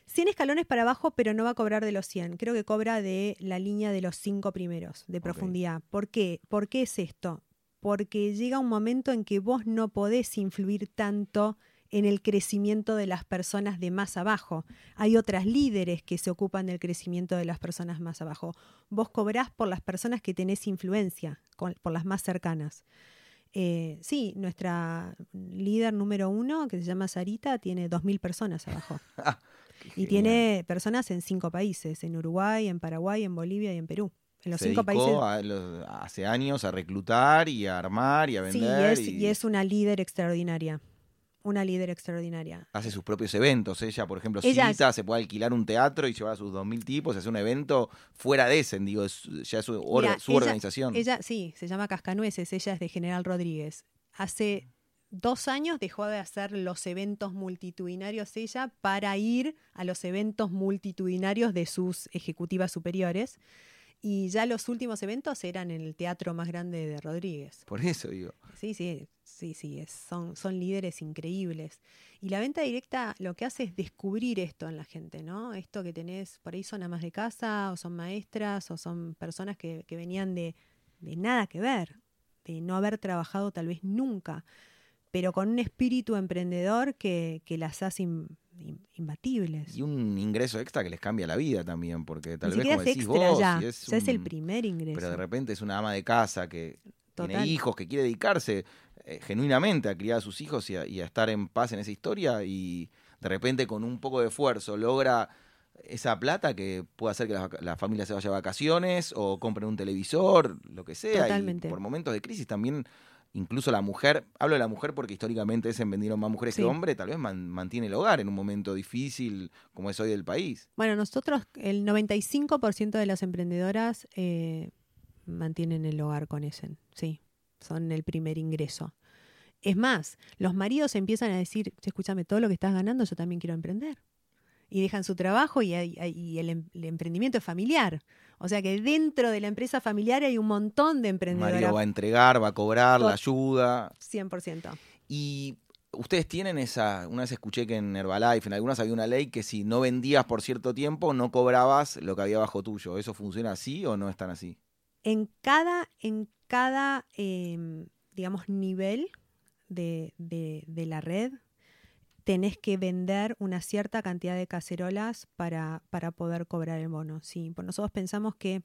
B: 100 escalones para abajo, pero no va a cobrar de los 100. Creo que cobra de la línea de los 5 primeros de profundidad. ¿Por qué? ¿Por qué es esto? Porque llega un momento en que vos no podés influir tanto en el crecimiento de las personas de más abajo. Hay otras líderes que se ocupan del crecimiento de las personas más abajo. Vos cobrás por las personas que tenés influencia, con- por las más cercanas. Eh, sí, nuestra líder número uno, que se llama Sarita, tiene 2.000 personas abajo.
A: Qué
B: Y
A: genial.
B: tiene personas en cinco países, en Uruguay, en Paraguay, en Bolivia y en Perú. En los
A: Se
B: cinco
A: dedicó
B: países.
A: a los- hace años a reclutar y a armar y a
B: Sí, y
A: vender.
B: es,
A: y
B: y es una líder extraordinaria. Una líder extraordinaria.
A: Hace sus propios eventos. Ella, por ejemplo,
B: Ella
A: cita, se puede alquilar un teatro y llevar a sus 2.000 tipos y hacer un evento fuera de ese. Digo, es- ya es su, or-
B: Mira,
A: su
B: ella-
A: organización.
B: Ella, sí, se llama Cascanueces, ella es de General Rodríguez. Hace dos años dejó de hacer los eventos multitudinarios ella para ir a los eventos multitudinarios de sus ejecutivas superiores. Y ya los últimos eventos eran en el teatro más grande de Rodríguez.
A: Por eso digo.
B: Sí, sí, sí, sí, es- son, son líderes increíbles. Y la venta directa lo que hace es descubrir esto en la gente, ¿no? Esto que tenés, por ahí son amas de casa, o son maestras, o son personas que, que venían de, de nada que ver, de no haber trabajado tal vez nunca, pero con un espíritu emprendedor que, que las hace imbatibles.
A: Y un ingreso extra que les cambia la vida también, porque tal
B: Ni
A: vez como decís
B: extra
A: vos,
B: ya,
A: es
B: ya es el primer ingreso.
A: pero de repente es una ama de casa que
B: Total.
A: tiene hijos, que quiere dedicarse eh, genuinamente a criar a sus hijos y a, y a estar en paz en esa historia y de repente con un poco de esfuerzo logra esa plata que puede hacer que la familia se vaya a vacaciones o compren un televisor, lo que sea.
B: Totalmente.
A: Y por momentos de crisis también, incluso la mujer, hablo de la mujer porque históricamente se vendieron más mujeres
B: Sí.
A: que hombres, tal vez man- mantiene el hogar en un momento difícil como es hoy del país.
B: Bueno, nosotros, el 95% de las emprendedoras eh, mantienen el hogar con ese, sí, son el primer ingreso. Es más, los maridos empiezan a decir, "Che, escúchame, todo lo que estás ganando yo también quiero emprender. Y dejan su trabajo y el, em- el emprendimiento es familiar. O sea que dentro de la empresa familiar hay un montón de
A: marido
B: emprendedoras.
A: va a entregar, va a cobrar, la ayuda.
B: 100%.
A: Y ustedes tienen esa, una vez escuché que en Herbalife, en algunas había una ley que si no vendías por cierto tiempo, no cobrabas lo que había bajo tuyo. ¿Eso funciona así o no es tan así?
B: En cada, en cada em, digamos, nivel de, de- de la red, tenés que vender una cierta cantidad de cacerolas para, para poder cobrar el bono. Sí, pues nosotros pensamos que,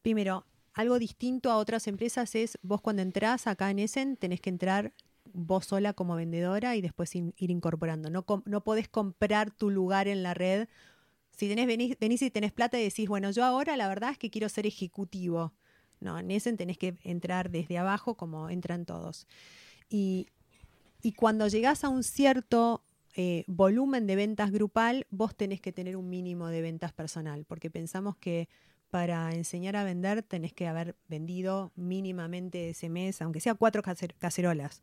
B: primero, algo distinto a otras empresas es vos cuando entrás acá en Essen tenés que entrar vos sola como vendedora y después ir incorporando. No, no podés comprar tu lugar en la red. Si tenés, venís, venís y tenés plata y decís, bueno, yo ahora la verdad es que quiero ser ejecutivo. No, en Essen tenés que entrar desde abajo como entran todos. Y, y cuando llegás a un cierto eh, volumen de ventas grupal, vos tenés que tener un mínimo de ventas personal, porque pensamos que para enseñar a vender tenés que haber vendido mínimamente ese mes, aunque sea cuatro cacer- cacerolas,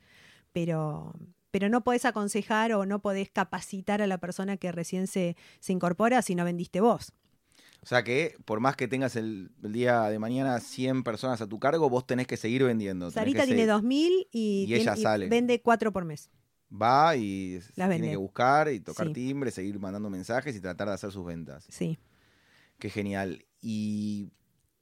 B: pero, pero no podés aconsejar o no podés capacitar a la persona que recién se, se incorpora si no vendiste vos.
A: O sea que por más que tengas el, el día de mañana 100 personas a tu cargo, vos tenés que seguir vendiendo.
B: Sarita tiene
A: seguir-
B: 2.000 y,
A: Y
B: tiene-
A: ella sale.
B: vende 4 por mes.
A: Va y
B: Las
A: tiene
B: vende.
A: que buscar y tocar
B: Sí.
A: timbre, seguir mandando mensajes y tratar de hacer sus ventas.
B: Sí.
A: Qué genial. Y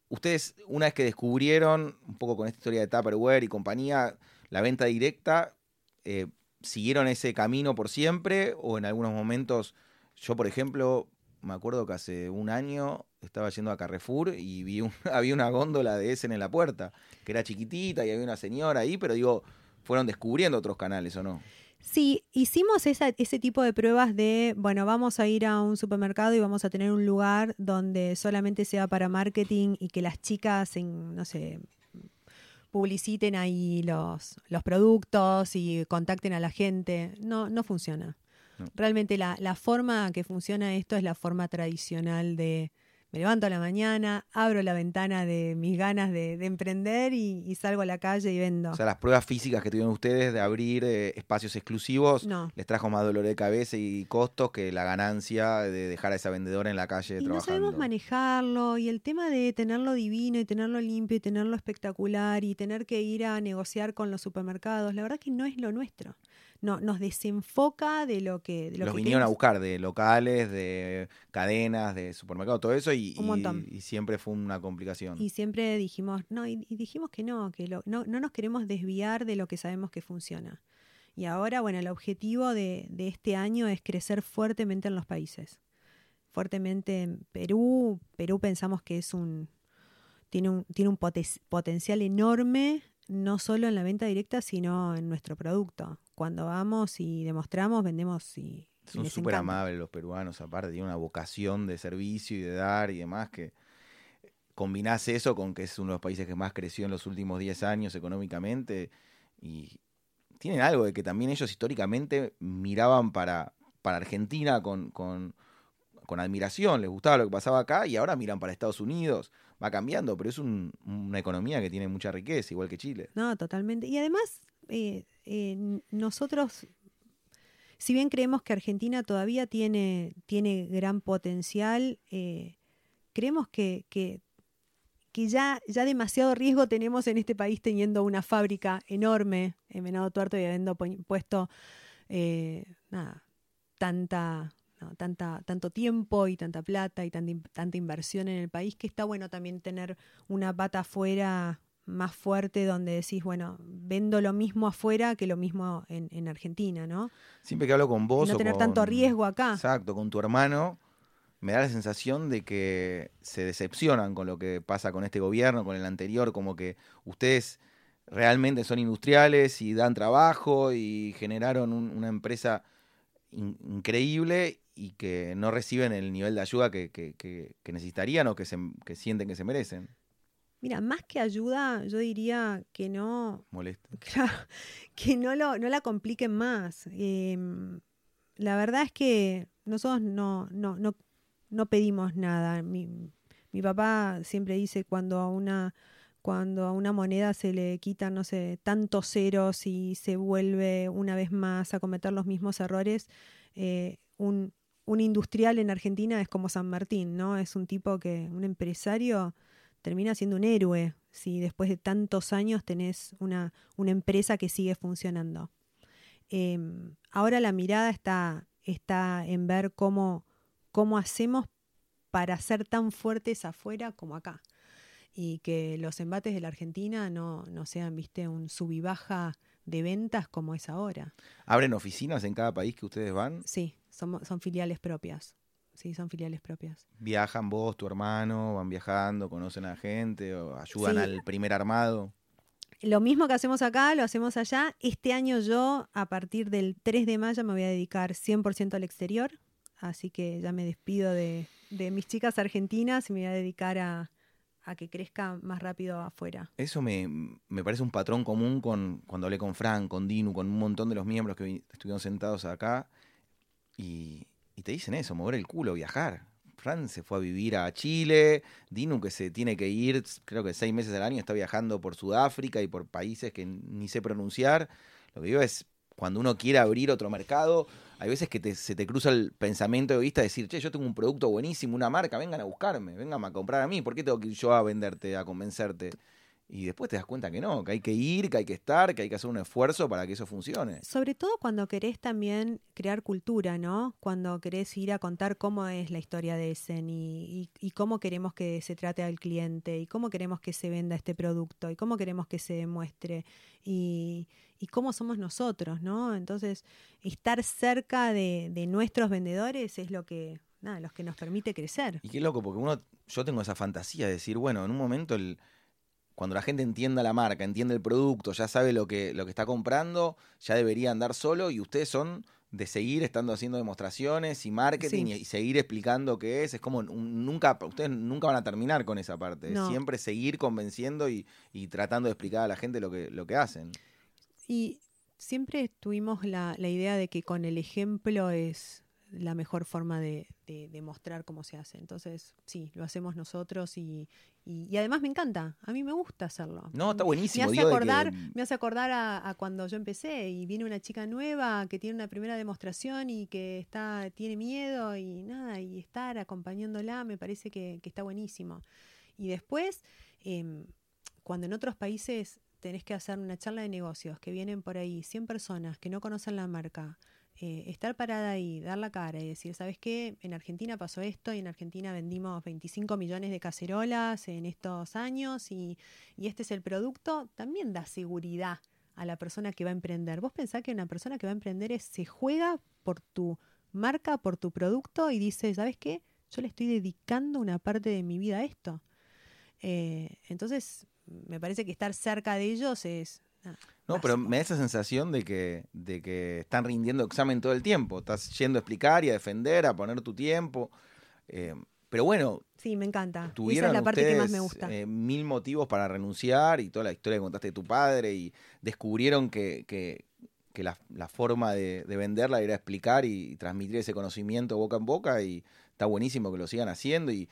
A: ustedes, una vez que descubrieron, un poco con esta historia de Tupperware y compañía, la venta directa, eh, ¿siguieron ese camino por siempre? ¿O en algunos momentos, yo por ejemplo, me acuerdo que hace un año estaba yendo a Carrefour y vi un- había una góndola de Essen en la puerta, que era chiquitita y había una señora ahí, pero digo, fueron descubriendo otros canales, ¿o no?
B: Sí, hicimos esa- ese tipo de pruebas de, bueno, vamos a ir a un supermercado y vamos a tener un lugar donde solamente sea para marketing y que las chicas, en, no sé, publiciten ahí los, los productos y contacten a la gente. No, no funciona.
A: No.
B: Realmente la, la forma que funciona esto es la forma tradicional de me levanto a la mañana, abro la ventana de mis ganas de, de emprender y, y salgo a la calle y vendo.
A: O sea, las pruebas físicas que tuvieron ustedes de abrir eh, espacios exclusivos
B: no.
A: les trajo más dolor de cabeza y costos que la ganancia de dejar a esa vendedora en la calle
B: Y no
A: trabajando.
B: sabemos manejarlo, y el tema de tenerlo divino y tenerlo limpio y tenerlo espectacular y tener que ir a negociar con los supermercados, la verdad que no es lo nuestro. No, nos desenfoca de lo que... De lo
A: Los
B: que
A: vinieron a buscar de locales, de cadenas, de supermercados, todo eso, y, siempre fue una complicación.
B: Y siempre dijimos, no, y, y dijimos que no, que lo- no, no nos queremos desviar de lo que sabemos que funciona. Y ahora, bueno, el objetivo de, de este año es crecer fuertemente en los países. Fuertemente en Perú. Perú pensamos que es un. tiene un, tiene un potes- potencial enorme, no solo en la venta directa, sino en nuestro producto. Cuando vamos y demostramos, vendemos y. y
A: Son súper amables los peruanos, aparte, tienen una vocación de servicio y de dar y demás que combinás eso con que es uno de los países que más creció en los últimos 10 años económicamente y tienen algo de que también ellos históricamente miraban para, para Argentina con, con, con admiración, les gustaba lo que pasaba acá y ahora miran para Estados Unidos. Va cambiando, pero es un- una economía que tiene mucha riqueza, igual que Chile.
B: No, totalmente. Y además, eh, eh, nosotros, si bien creemos que Argentina todavía tiene, tiene gran potencial, eh, creemos que, que, ya, ya demasiado riesgo tenemos en este país teniendo una fábrica enorme en Venado Tuerto y habiendo pu- puesto eh, nada, tanta, tanta, tanto tiempo y tanta plata y tanta, tanta inversión en el país que está bueno también tener una pata afuera más fuerte donde decís, bueno, vendo lo mismo afuera que lo mismo en, en Argentina, ¿no?
A: Siempre que hablo con vos
B: no
A: o
B: tener
A: con-
B: tanto riesgo acá.
A: Exacto, con tu hermano, me da la sensación de que se decepcionan con lo que pasa con este gobierno, con el anterior, como que ustedes realmente son industriales y dan trabajo y generaron un- una empresa in- increíble y que no reciben el nivel de ayuda que, que- que- que necesitarían o que, se, que sienten que se merecen.
B: Mira, más que ayuda, yo diría que no,
A: Molesto.
B: Claro, que no, lo, no la compliquen más. Eh, la verdad es que nosotros no, no, no, no pedimos nada. Mi, mi papá siempre dice cuando a una cuando a una moneda se le quitan, no sé, tantos ceros y se vuelve una vez más a cometer los mismos errores, eh, un, un industrial en Argentina es como San Martín, ¿no? Es un tipo que, un empresario, termina siendo un héroe si después de tantos años tenés una, una empresa que sigue funcionando. Eh, ahora la mirada está, está en ver cómo, cómo hacemos para ser tan fuertes afuera como acá. Y que los embates de la Argentina no, no sean, viste, un sub y baja de ventas como es ahora.
A: ¿Abren oficinas en cada país que ustedes van?
B: Sí, son, son filiales propias. Sí, son filiales propias.
A: ¿Viajan vos, tu hermano? ¿Van viajando? ¿Conocen a gente? ¿O ayudan
B: Sí.
A: al primer armado?
B: Lo mismo que hacemos acá, lo hacemos allá. Este año yo, a partir del 3 de mayo, me voy a dedicar 100% al exterior. Así que ya me despido de, de mis chicas argentinas y me voy a dedicar a, a que crezca más rápido afuera.
A: Eso me, me parece un patrón común con cuando hablé con Fran, con Dinu, con un montón de los miembros que vi- estuvieron sentados acá y, y te dicen eso, mover el culo, viajar. Fran se fue a vivir a Chile, Dinu que se tiene que ir, creo que seis meses al año, está viajando por Sudáfrica y por países que ni sé pronunciar. Lo que digo es cuando uno quiere abrir otro mercado, hay veces que se te cruza el pensamiento vista de decir, che, yo tengo un producto buenísimo, una marca, vengan a buscarme, vengan a comprar a mí, ¿por qué tengo que ir yo a venderte, a convencerte? Y después te das cuenta que no, que hay que ir, que hay que estar, que hay que hacer un esfuerzo para que eso funcione.
B: Sobre todo cuando querés también crear cultura, ¿no? Cuando querés ir a contar cómo es la historia de Essen y, y, cómo queremos que se trate al cliente y cómo queremos que se venda este producto y cómo queremos que se demuestre y, y cómo somos nosotros, ¿no? Entonces, estar cerca de, de nuestros vendedores es lo que, nada, los que nos permite crecer.
A: Y qué loco, porque uno, yo tengo esa fantasía de decir, bueno, en un momento el cuando la gente entienda la marca, entiende el producto, ya sabe lo que, lo que está comprando, ya debería andar solo y ustedes son de seguir estando haciendo demostraciones y marketing y, seguir explicando qué es. Es como nunca, ustedes nunca van a terminar con esa parte. Siempre seguir convenciendo y, tratando de explicar a la gente lo que, lo que hacen.
B: Y siempre tuvimos la, la idea de que con el ejemplo es la mejor forma de, de, mostrar cómo se hace. Entonces, sí, lo hacemos nosotros y, y, además me encanta. A mí me gusta hacerlo.
A: No, está buenísimo.
B: Me hace acordar, me hace acordar a, cuando yo empecé y viene una chica nueva que tiene una primera demostración y que está tiene miedo y nada, y estar acompañándola me parece que, está buenísimo. Y después, em, cuando en otros países tenés que hacer una charla de negocios, que vienen por ahí 100 personas que no conocen la marca, eh, estar parada ahí, dar la cara y decir, ¿sabes qué? En Argentina pasó esto y en Argentina vendimos 25 millones de cacerolas en estos años y, este es el producto, también da seguridad a la persona que va a emprender. Vos pensás que una persona que va a emprender se juega por tu marca, por tu producto y dice, ¿sabes qué? Yo le estoy dedicando una parte de mi vida a esto. Eh, entonces, me parece que estar cerca de ellos es
A: no, pero me da esa sensación de que, de que están rindiendo examen todo el tiempo. Estás yendo a explicar y a defender, a poner tu tiempo. Eh, pero bueno.
B: Sí, me encanta. Esa es la parte que más me gusta.
A: Eh, mil motivos para renunciar y toda la historia que contaste de tu padre y descubrieron que, que, la, forma de, venderla era explicar y, transmitir ese conocimiento boca en boca y está buenísimo que lo sigan haciendo y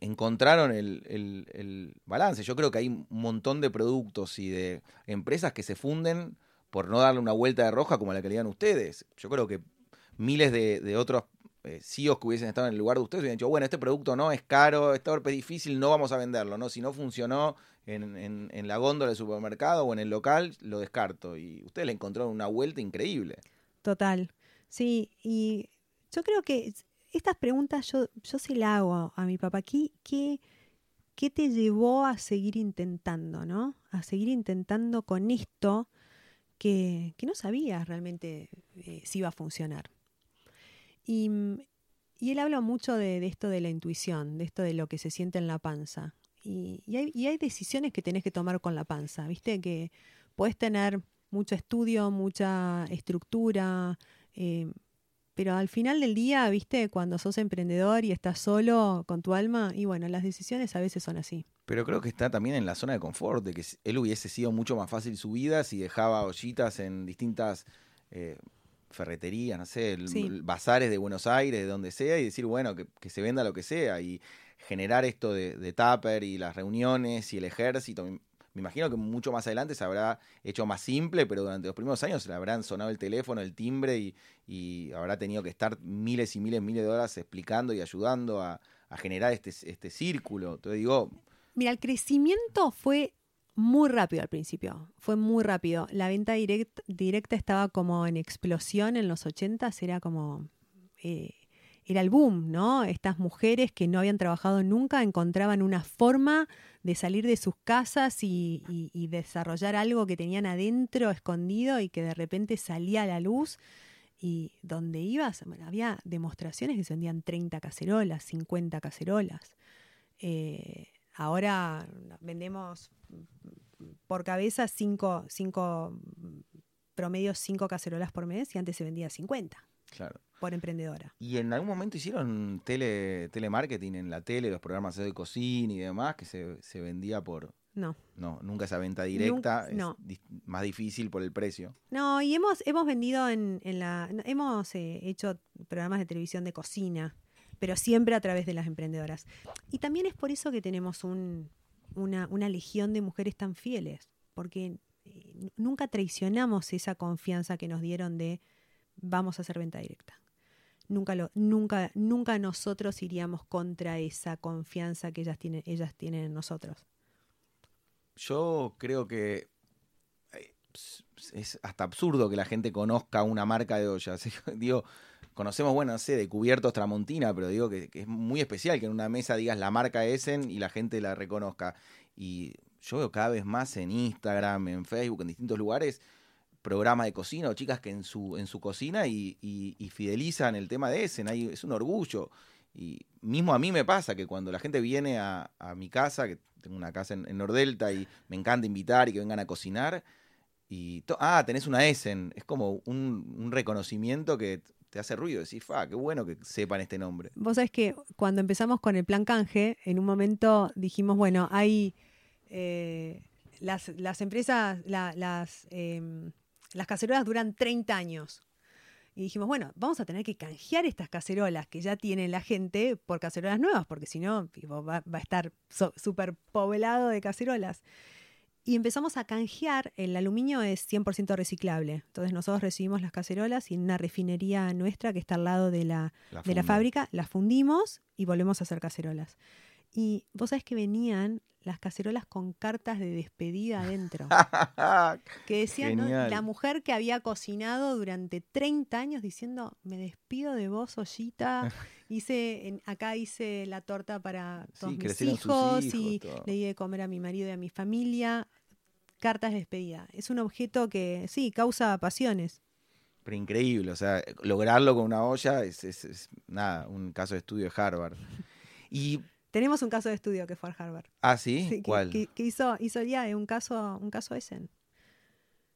A: encontraron el, balance. Yo creo que hay un montón de productos y de empresas que se funden por no darle una vuelta de roja como la que le dan ustedes. Yo creo que miles de, otros eh, CEOs que hubiesen estado en el lugar de ustedes hubieran dicho, bueno, este producto no es caro, este golpe difícil, no vamos a venderlo, ¿no? Si no funcionó en, en la góndola del supermercado o en el local, lo descarto. Y ustedes le encontraron una vuelta increíble.
B: Total. Sí, y yo creo que estas preguntas yo, yo se las hago a mi papá. ¿Qué, qué, te llevó a seguir intentando, no? A seguir intentando con esto que, no sabías realmente eh, si iba a funcionar. Y, él habla mucho de, esto de la intuición, de esto de lo que se siente en la panza. Y, hay, y hay decisiones que tenés que tomar con la panza, ¿viste? Que puedes tener mucho estudio, mucha estructura, eh, pero al final del día, viste, cuando sos emprendedor y estás solo con tu alma, y bueno, las decisiones a veces son así.
A: Pero creo que está también en la zona de confort, de que él hubiese sido mucho más fácil su vida si dejaba ollitas en distintas eh, ferreterías, no sé, bazares de Buenos Aires, de donde sea, y decir, bueno, que, se venda lo que sea, y generar esto de, de Tupper y las reuniones y el ejército me imagino que mucho más adelante se habrá hecho más simple, pero durante los primeros años le habrán sonado el teléfono, el timbre y, habrá tenido que estar miles y miles, miles de horas explicando y ayudando a, generar este, este círculo. Entonces digo...
B: Mira, el crecimiento fue muy rápido al principio, fue muy rápido. La venta directa estaba como en explosión en los 80, era como... Eh, era el boom, ¿no? Estas mujeres que no habían trabajado nunca encontraban una forma de salir de sus casas y, desarrollar algo que tenían adentro escondido y que de repente salía a la luz. Y donde ibas, había demostraciones que se vendían 30 cacerolas, 50 cacerolas. Eh, ahora vendemos por cabeza 5, cinco, promedio 5 cacerolas por mes y antes se vendía 50.
A: Claro
B: por emprendedora.
A: ¿Y en algún momento hicieron tele, telemarketing en la tele, los programas de cocina y demás, que se, vendía por...
B: No.
A: No, nunca esa venta directa, no. es más difícil por el precio.
B: No, y hemos, hemos vendido en, en la... Hemos eh, hecho programas de televisión de cocina, pero siempre a través de las emprendedoras. Y también es por eso que tenemos un, una, una legión de mujeres tan fieles, porque eh, nunca traicionamos esa confianza que nos dieron de vamos a hacer venta directa. Nunca, lo, nunca, nunca nosotros iríamos contra esa confianza que ellas tienen, ellas tienen en nosotros.
A: Yo creo que eh, es hasta absurdo que la gente conozca una marca de ollas. digo, conocemos, bueno, no sé, de cubiertos Tramontina, pero digo que, es muy especial que en una mesa digas la marca Essen y la gente la reconozca. Y yo veo cada vez más en Instagram, en Facebook, en distintos lugares, programas de cocina o chicas que en su, en su cocina y, fidelizan el tema de Essen. Es un orgullo. Y mismo a mí me pasa que cuando la gente viene a, mi casa, que tengo una casa en, Nordelta y me encanta invitar y que vengan a cocinar, y ah, tenés una Essen, es como un, un reconocimiento que te hace ruido, decís, fa, qué bueno que sepan este nombre.
B: Vos sabés que cuando empezamos con el plan canje, en un momento dijimos, bueno, hay eh, las, las, empresas, las, em, las cacerolas duran 30 años. Y dijimos, bueno, vamos a tener que canjear estas cacerolas que ya tiene la gente por cacerolas nuevas, porque si no, va, va, a estar súper poblado de cacerolas y empezamos a canjear, el aluminio es 100% reciclable. Entonces nosotros recibimos las cacerolas y en una refinería nuestra que está al lado de la, de la fábrica, las fundimos y volvemos a hacer cacerolas. Y vos sabés que venían las cacerolas con cartas de despedida adentro. que decían la mujer que había cocinado durante 30 años diciendo, me despido de vos, Ollita. hice, en, acá hice la torta para todos mis hijos, y le di de comer a mi marido y a mi familia. Cartas de despedida. Es un objeto que sí, causa pasiones.
A: Pero increíble, o sea, lograrlo con una olla es, es nada, un caso de estudio de Harvard. Y
B: tenemos un caso de estudio que fue a Harvard.
A: Ah, sí, ¿cuál?
B: Que, hizo, hizo ya un caso, un caso Essen.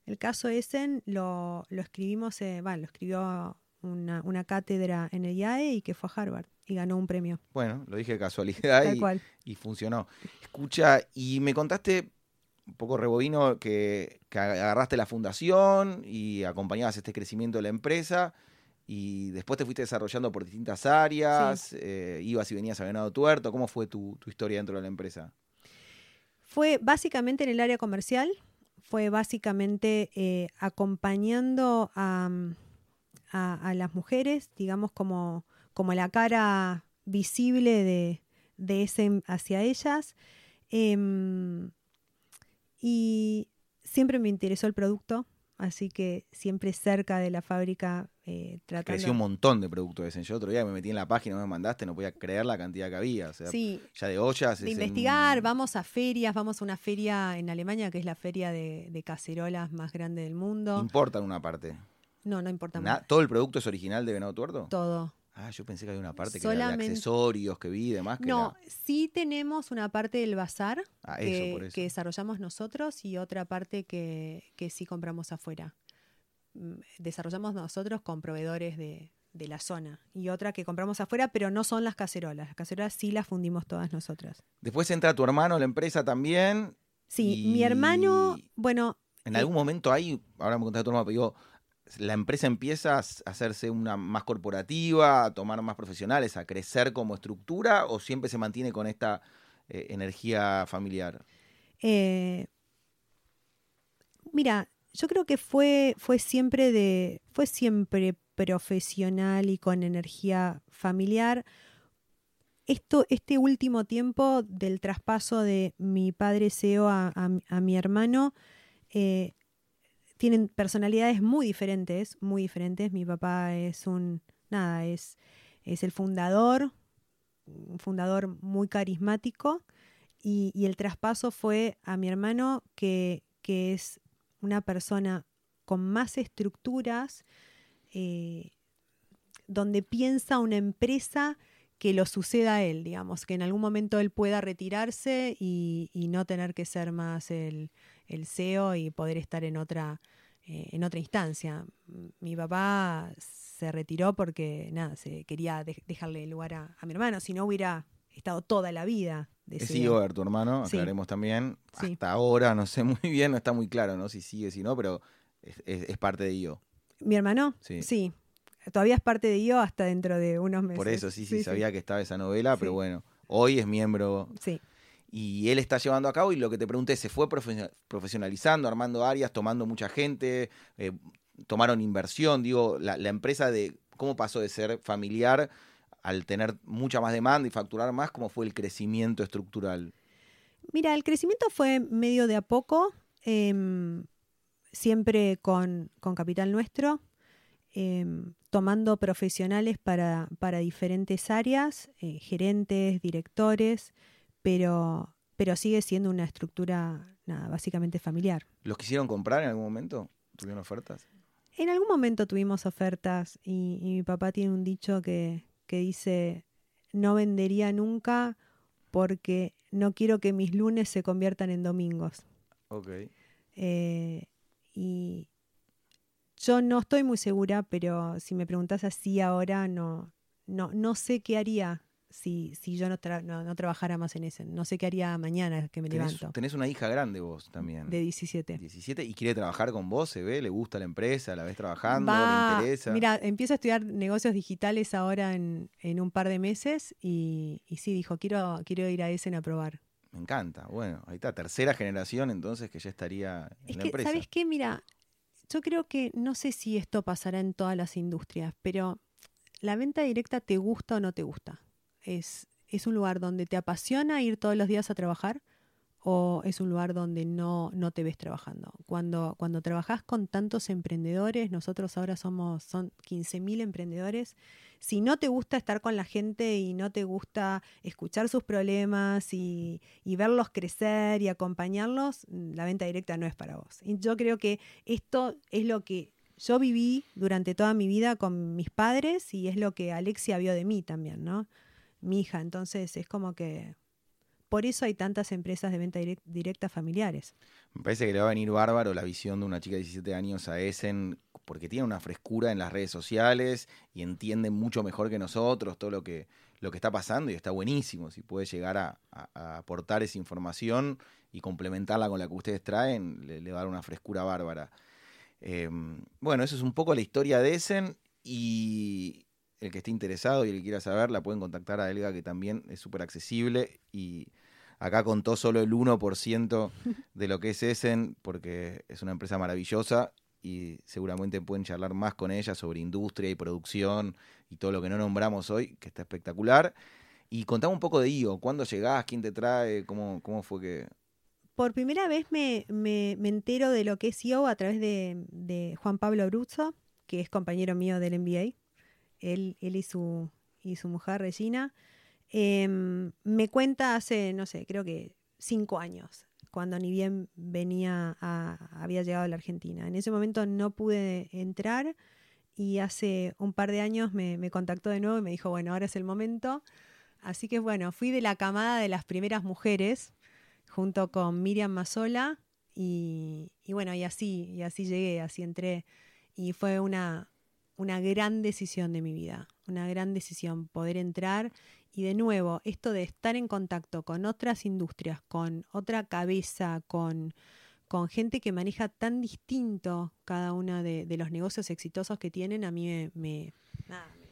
B: El caso Essen lo, lo escribimos, eh, lo escribió una, cátedra en el IAE y que fue a Harvard y ganó un premio.
A: Bueno, lo dije de casualidad y, y, funcionó. Escucha, y me contaste un poco rebobino que, que agarraste la fundación y acompañabas este crecimiento de la empresa y después te fuiste desarrollando por distintas áreas, eh, ibas y venías a Venado Tuerto. ¿Cómo fue tu, historia dentro de la empresa?
B: Fue básicamente en el área comercial, fue básicamente eh, acompañando a, las mujeres, digamos, como, como la cara visible de, ese hacia ellas. Em, y siempre me interesó el producto, así que siempre cerca de la fábrica eh, tratando...
A: Creció un montón de productos de Yo otro día me metí en la página, me mandaste, no podía creer la cantidad que había. O sea, ya de ollas.
B: De investigar, vamos a ferias, vamos a una feria en Alemania que es la feria de, cacerolas más grande del mundo.
A: ¿Importa una parte?
B: No, no importa
A: ¿Todo el producto es original de Venado Tuerto?
B: Todo.
A: Ah, yo pensé que había una parte que era de accesorios que vi y demás.
B: no, sí tenemos una parte del bazar ah, que, desarrollamos nosotros y otra parte que, que sí compramos afuera. Mm, desarrollamos nosotros con proveedores de, la zona y otra que compramos afuera, pero no son las cacerolas. Las cacerolas sí las fundimos todas nosotras.
A: Después entra tu hermano a la empresa también.
B: Sí, mi hermano, bueno...
A: En algún momento ahí, ahora me contaste tu hermano, pero digo, la empresa empieza a hacerse una más corporativa, a tomar más profesionales, a crecer como estructura o siempre se mantiene con esta eh, energía familiar?
B: Eh, mira, yo creo que fue, siempre de, fue siempre profesional y con energía familiar. Esto, este último tiempo del traspaso de mi padre CEO a, mi hermano, eh, tienen personalidades muy diferentes, muy diferentes. Mi papá es un, nada, es, es el fundador, un fundador muy carismático, y, el traspaso fue a mi hermano, que, que, es una persona con más estructuras, eh, donde piensa una empresa que lo suceda a él, digamos, que en algún momento él pueda retirarse y, y no tener que ser más el, el CEO y poder estar en otra, eh, en otra instancia. Mi papá se retiró porque nada, se quería dejarle lugar a, mi hermano, si no hubiera estado toda la vida.
A: Es ver tu hermano, aclaremos también. Hasta ahora no sé muy bien, no está muy claro, ¿no? Si sigue, si no, pero es, parte de IO.
B: ¿Mi hermano? Sí. Sí. Todavía es parte de IO hasta dentro de unos meses.
A: Por eso, sí, sí, sabía que estaba esa novela, pero bueno, hoy es miembro.
B: Sí.
A: y él está llevando a cabo y lo que te pregunté, ¿se fue profesionalizando, armando áreas, tomando mucha gente, eh, tomaron inversión? Digo, la, empresa de cómo pasó de ser familiar al tener mucha más demanda y facturar más, ¿cómo fue el crecimiento estructural?
B: Mira, el crecimiento fue medio de a poco, em, siempre con, capital nuestro, em, tomando profesionales para, para diferentes áreas, eh, gerentes, directores, pero, pero sigue siendo una estructura nada, básicamente familiar.
A: ¿Los quisieron comprar en algún momento? ¿Tuvieron ofertas?
B: En algún momento tuvimos ofertas y, mi papá tiene un dicho que, que dice, no vendería nunca porque no quiero que mis lunes se conviertan en domingos.
A: Ok.
B: Eh, y yo no estoy muy segura, pero si me preguntas así ahora, no, no, no sé qué haría si, si yo no, no, trabajara más en ese. No sé qué haría mañana que me levanto.
A: Tenés una hija grande vos también.
B: De 17.
A: 17 y quiere trabajar con vos, se ve, le gusta la empresa, la ves trabajando, le interesa.
B: Mira, empiezo a estudiar negocios digitales ahora en, en un par de meses y, y, sí, dijo, quiero, quiero ir a ese a probar.
A: Me encanta. Bueno, ahí está, tercera generación entonces que ya estaría en
B: es
A: la
B: que,
A: empresa.
B: ¿Sabes qué? Mira, yo creo que no sé si esto pasará en todas las industrias, pero la venta directa te gusta o no te gusta. Es, es un lugar donde te apasiona ir todos los días a trabajar o es un lugar donde no, no te ves trabajando. Cuando, cuando trabajas con tantos emprendedores, nosotros ahora somos son 15.000 emprendedores, si no te gusta estar con la gente y no te gusta escuchar sus problemas y, y verlos crecer y acompañarlos, la venta directa no es para vos. Y yo creo que esto es lo que yo viví durante toda mi vida con mis padres y es lo que Alexia vio de mí también, ¿no? mi hija. Entonces es como que por eso hay tantas empresas de venta directa familiares.
A: Me parece que le va a venir bárbaro la visión de una chica de 17 años a Essen, porque tiene una frescura en las redes sociales y entiende mucho mejor que nosotros todo lo que, lo que está pasando y está buenísimo. Si puede llegar a, aportar esa información y complementarla con la que ustedes traen, le, va a dar una frescura bárbara. Em, bueno, eso es un poco la historia de Essen y, el que esté interesado y el que quiera saber, la pueden contactar a Elga, que también es súper accesible y acá contó solo el 1% de lo que es Essen, porque es una empresa maravillosa y seguramente pueden charlar más con ella sobre industria y producción y todo lo que no nombramos hoy, que está espectacular. Y contame un poco de IO, ¿cuándo llegás? ¿Quién te trae? ¿Cómo, cómo fue que...?
B: Por primera vez me, me, entero de lo que es IO a través de, de Juan Pablo Bruzzo, que es compañero mío del MBA él, y, su, y su mujer Regina, em, me cuenta hace, no sé, creo que cinco años, cuando ni bien venía a, había llegado a la Argentina. En ese momento no pude entrar y hace un par de años me, contactó de nuevo y me dijo, bueno, ahora es el momento. Así que bueno, fui de la camada de las primeras mujeres, junto con Miriam Mazola, y, y bueno, y así, y así llegué, así entré. Y fue una, una gran decisión de mi vida, una gran decisión poder entrar y de nuevo, esto de estar en contacto con otras industrias, con otra cabeza, con, con gente que maneja tan distinto cada uno de, los negocios exitosos que tienen, a mí me,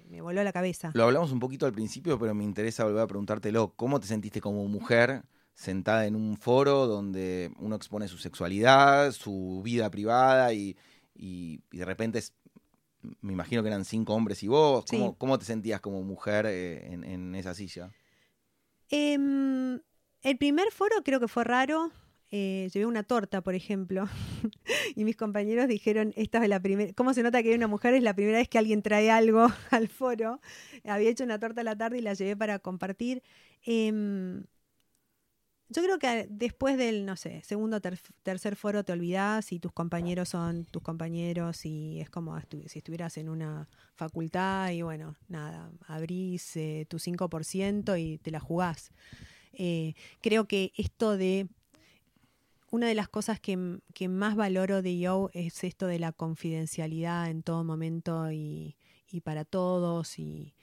B: me, voló la cabeza.
A: Lo hablamos un poquito al principio, pero me interesa volver a preguntártelo. ¿Cómo te sentiste como mujer sentada en un foro donde uno expone su sexualidad, su vida privada y, y, y de repente es me imagino que eran cinco hombres y vos. ¿Cómo, te sentías como mujer eh, en, esa silla?
B: Em, el primer foro creo que fue raro. Eh, llevé una torta, por ejemplo, y mis compañeros dijeron, esta es la primera, ¿cómo se nota que hay una mujer? Es la primera vez que alguien trae algo al foro. Había hecho una torta a la tarde y la llevé para compartir. Em, yo creo que después del, no sé, segundo tercer foro te olvidás y tus compañeros son tus compañeros y es como si estuvieras en una facultad y bueno, nada, abrís eh, tu 5% y te la jugás. Eh, creo que esto de... Una de las cosas que, que, más valoro de Yo es esto de la confidencialidad en todo momento y, y para todos. Y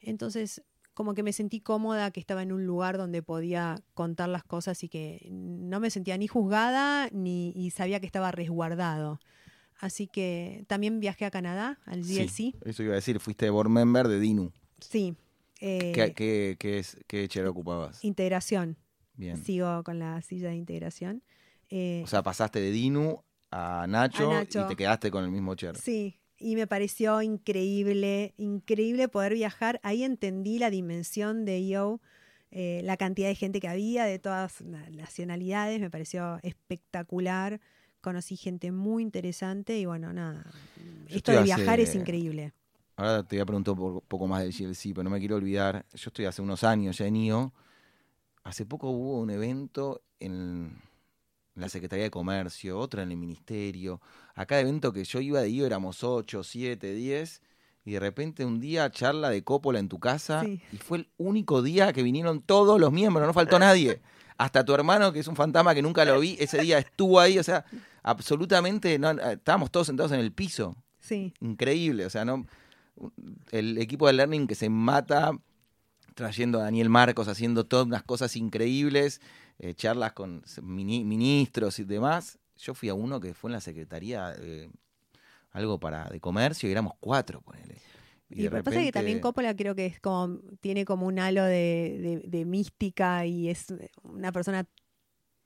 B: entonces como que me sentí cómoda, que estaba en un lugar donde podía contar las cosas y que no me sentía ni juzgada ni y sabía que estaba resguardado. Así que también viajé a Canadá, al. Sí,
A: eso iba a decir, fuiste board member de DINU.
B: Sí.
A: ¿Qué, eh, qué, qué, es, qué ocupabas?
B: Integración.
A: Bien.
B: sigo con la silla de integración. Eh,
A: O sea, pasaste de Dinu a Nacho,
B: A Nacho.
A: y te quedaste con el mismo chair.
B: Sí, y me pareció increíble, increíble poder viajar. Ahí entendí la dimensión de Yo, eh, la cantidad de gente que había, de todas las nacionalidades, me pareció espectacular. Conocí gente muy interesante y bueno, nada.
A: Yo
B: Esto de viajar es increíble.
A: Ahora te voy a preguntar un poco, poco más del GLC, pero no me quiero olvidar. Yo estoy hace unos años ya en IO. Hace poco hubo un evento en la Secretaría de Comercio, otro en el Ministerio. A cada evento que yo iba de IO éramos 8, 7, 10. Y de repente un día charla de Coppola en tu casa.
B: Sí.
A: Y fue el único día que vinieron todos los miembros, no faltó nadie. Hasta tu hermano, que es un fantasma que nunca lo vi, ese día estuvo ahí. O sea, absolutamente, no, estábamos todos sentados en el piso
B: Sí,
A: increíble. O sea, no el equipo de Learning que se mata trayendo a Daniel Marcos, haciendo todas unas cosas increíbles, eh, charlas con mini- ministros y demás. Yo fui a uno que fue en la Secretaría eh, algo para de comercio y éramos cuatro, ponele.
B: Y,
A: de
B: lo que pasa es que también
A: repente-
B: Coppola creo que es como, tiene como un halo de, de- de mística y es una persona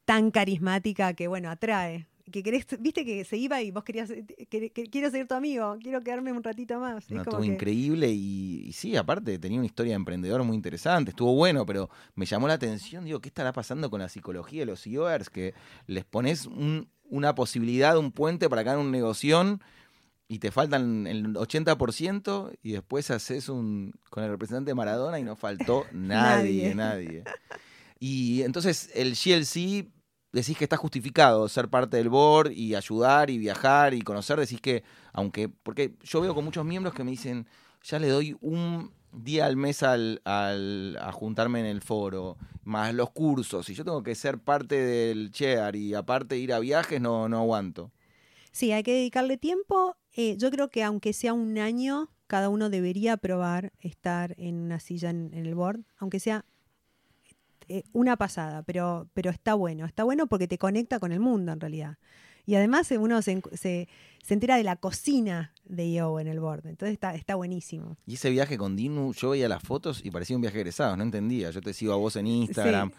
B: tan carismática que, bueno, atrae. Que querés, viste que se iba y vos querías, que, que quiero ser tu amigo, quiero quedarme un ratito más. Es
A: No,
B: como
A: estuvo
B: que-
A: increíble y, y sí, aparte tenía una historia de emprendedor muy interesante, estuvo bueno, pero me llamó la atención, digo, ¿qué estará pasando con la psicología de los CEOers? Que les pones un- una posibilidad, un puente para ganar un negocio y te faltan el 80% y después haces un con el representante de Maradona y no faltó nadie, nadie. Y entonces el GLC decís que está justificado ser parte del board y ayudar y viajar y conocer, decís que, aunque, porque yo veo con muchos miembros que me dicen, ya le doy un día al mes al, a juntarme en el foro, más los cursos, y yo tengo que ser parte del chair y aparte ir a viajes, no, no aguanto.
B: Sí, hay que dedicarle tiempo. Eh, yo creo que aunque sea un año, cada uno debería probar estar en una silla en, en el board, aunque sea eh, una pasada, pero, pero está bueno. Está bueno porque te conecta con el mundo en realidad. Y además eh, uno se, se, se entera de la cocina de Yo en el board. Entonces está, está buenísimo.
A: Y ese viaje con Dinu, yo veía las fotos y parecía un viaje egresado, no entendía. Yo te sigo a vos en Instagram,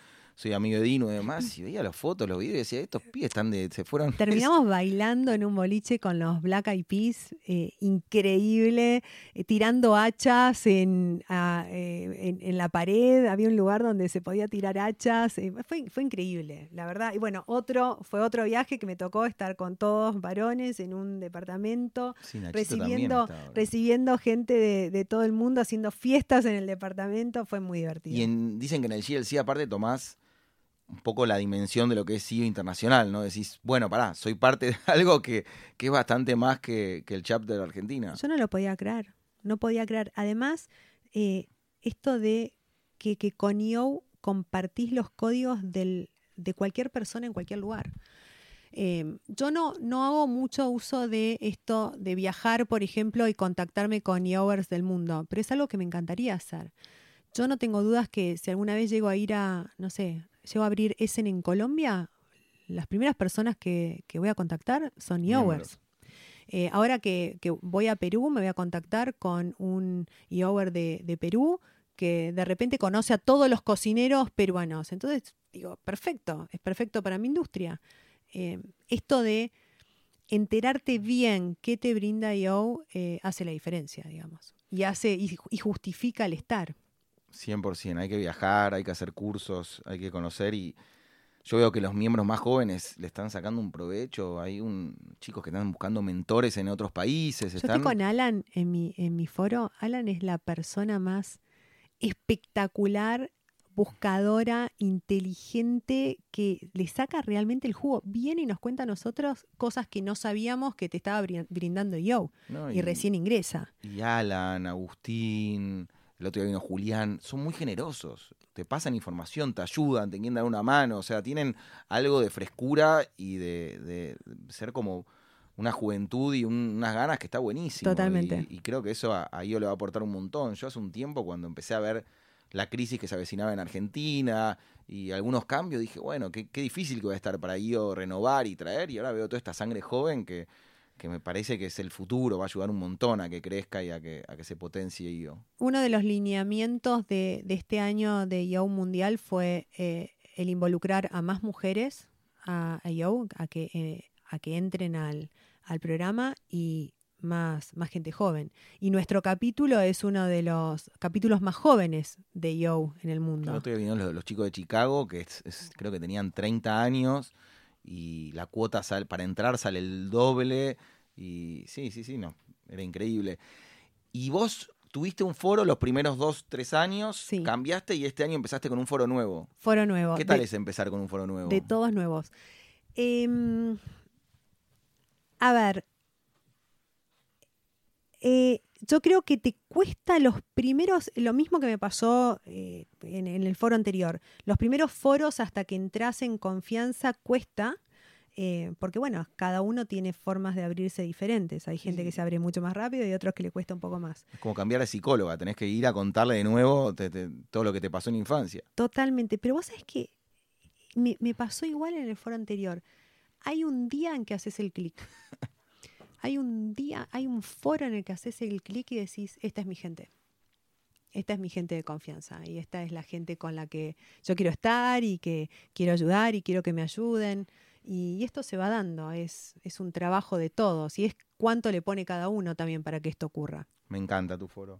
A: soy amigo de Dinu y demás, y veía las fotos, los videos y decía, estos pibes están de, se fueron.
B: Terminamos bailando en un boliche con los Black Eyed Peas, eh, increíble, eh, tirando hachas en, a- eh, en, en la pared, había un lugar donde se podía tirar hachas, fue, fue increíble, la verdad. Y bueno, otro, fue otro viaje que me tocó estar con todos varones en un departamento,
A: Sí,
B: recibiendo, recibiendo gente de, de todo el mundo, haciendo fiestas en el departamento, fue muy divertido.
A: Y en- dicen que en el GLC aparte tomás un poco la dimensión de lo que es CEO internacional, ¿no? Decís, bueno, pará, soy parte de algo que, que es bastante más que, que el chapter de Argentina.
B: Yo no lo podía creer, no podía creer. Además, eh, esto de que, que con IO compartís los códigos del, de cualquier persona en cualquier lugar. Eh, yo no, no hago mucho uso de esto de viajar, por ejemplo, y contactarme con IOers del mundo, pero es algo que me encantaría hacer. Yo no tengo dudas que si alguna vez llego a ir a, no sé, llego a abrir Essen en Colombia, las primeras personas que, que voy a contactar son. IOers. Eh, ahora que, que voy a Perú, me voy a contactar con un IOver de, de Perú que de repente conoce a todos los cocineros peruanos. Entonces, digo, perfecto, es perfecto para mi industria. Eh, esto de enterarte bien qué te brinda IO eh, hace la diferencia, digamos. Y hace y, y justifica el estar.
A: 100%, hay que viajar, hay que hacer cursos, hay que conocer y yo veo que los miembros más jóvenes le están sacando un provecho, hay un chicos que están buscando mentores en otros países,
B: Yo
A: están
B: estoy con Alan en mi, en mi foro. Alan es la persona más espectacular, buscadora, inteligente, que le saca realmente el jugo. Viene y nos cuenta a nosotros cosas que no sabíamos que te estaba brin- brindando yo.
A: ¿no?
B: Y recién ingresa.
A: y Alan, Agustín, el otro día vino Julián, son muy generosos. Te pasan información, te ayudan, te quieren dar una mano. O sea, tienen algo de frescura y de, de ser como una juventud y un- unas ganas que está buenísimo.
B: Totalmente.
A: Y, y creo que eso a, a Io le va a aportar un montón. Yo hace un tiempo, cuando empecé a ver la crisis que se avecinaba en Argentina y algunos cambios, dije, bueno, qué, qué difícil que va a estar para Io renovar y traer. Y ahora veo toda esta sangre joven que, que me parece que es el futuro, va a ayudar un montón a que crezca y a que, a que se potencie IO.
B: Uno de los lineamientos de, de este año de IO Mundial fue eh, el involucrar a más mujeres a, a Yo, a que, eh, a que entren al, al programa y más, más gente joven. Y nuestro capítulo es uno de los capítulos más jóvenes de Yo en el mundo.
A: Otro día vinieron los, los chicos de Chicago, que es- es- creo que tenían 30 años, y la cuota sal- para entrar sale el doble. Y sí, sí, sí, no, era increíble. Y vos tuviste un foro los primeros dos, tres años,
B: Sí.
A: cambiaste y este año empezaste con un foro nuevo.
B: Foro nuevo.
A: ¿Qué tal
B: de-
A: es empezar con un foro nuevo?
B: De todos nuevos. Em, a ver. eh, yo creo que te cuesta los primeros, lo mismo que me pasó eh, en, en el foro anterior, los primeros foros hasta que entras en confianza cuesta, eh, porque bueno, cada uno tiene formas de abrirse diferentes. Hay gente que se abre mucho más rápido y otros que le cuesta un poco más.
A: Es como cambiar de psicóloga, tenés que ir a contarle de nuevo te- te- todo lo que te pasó en infancia.
B: Totalmente. Pero vos sabés que me, me pasó igual en el foro anterior. Hay un día en que haces el clic. Hay un día, hay un foro en el que haces el clic y decís, esta es mi gente. Esta es mi gente de confianza y esta es la gente con la que yo quiero estar y que quiero ayudar y quiero que me ayuden. Y, esto se va dando, es, es un trabajo de todos y es cuánto le pone cada uno también para que esto ocurra.
A: Me encanta tu foro.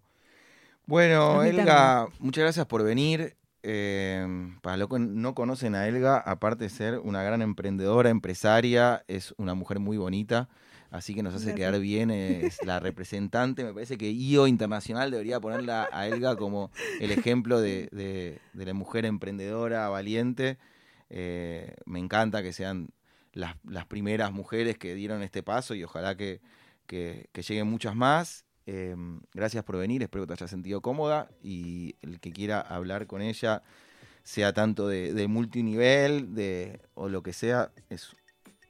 A: Bueno, Elga, muchas gracias por venir. Eh, para los que no conocen a Elga, aparte de ser una gran emprendedora, empresaria, es una mujer muy bonita. Así que nos hace quedar bien, es la representante. Me parece que IO Internacional debería ponerla a Elga como el ejemplo de, de- de la mujer emprendedora, valiente. Eh, me encanta que sean las, las primeras mujeres que dieron este paso y ojalá que, que- que lleguen muchas más. Eh, gracias por venir, espero que te hayas sentido cómoda y el que quiera hablar con ella, sea tanto de, de multinivel de, o lo que sea, es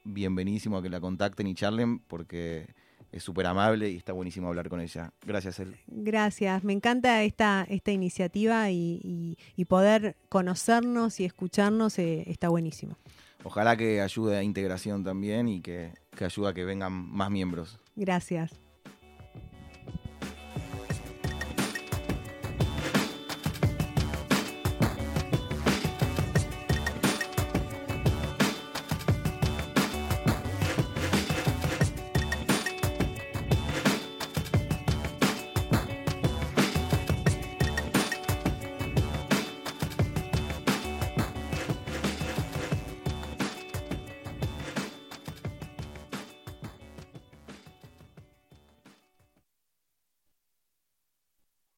A: bienvenísimo a que la contacten y charlen porque es súper amable y está buenísimo hablar con ella. Gracias, El.
B: Gracias, me encanta esta, esta iniciativa y, y- y poder conocernos y escucharnos eh, está buenísimo.
A: Ojalá que ayude a integración también y que, que ayude a que vengan más miembros.
B: Gracias.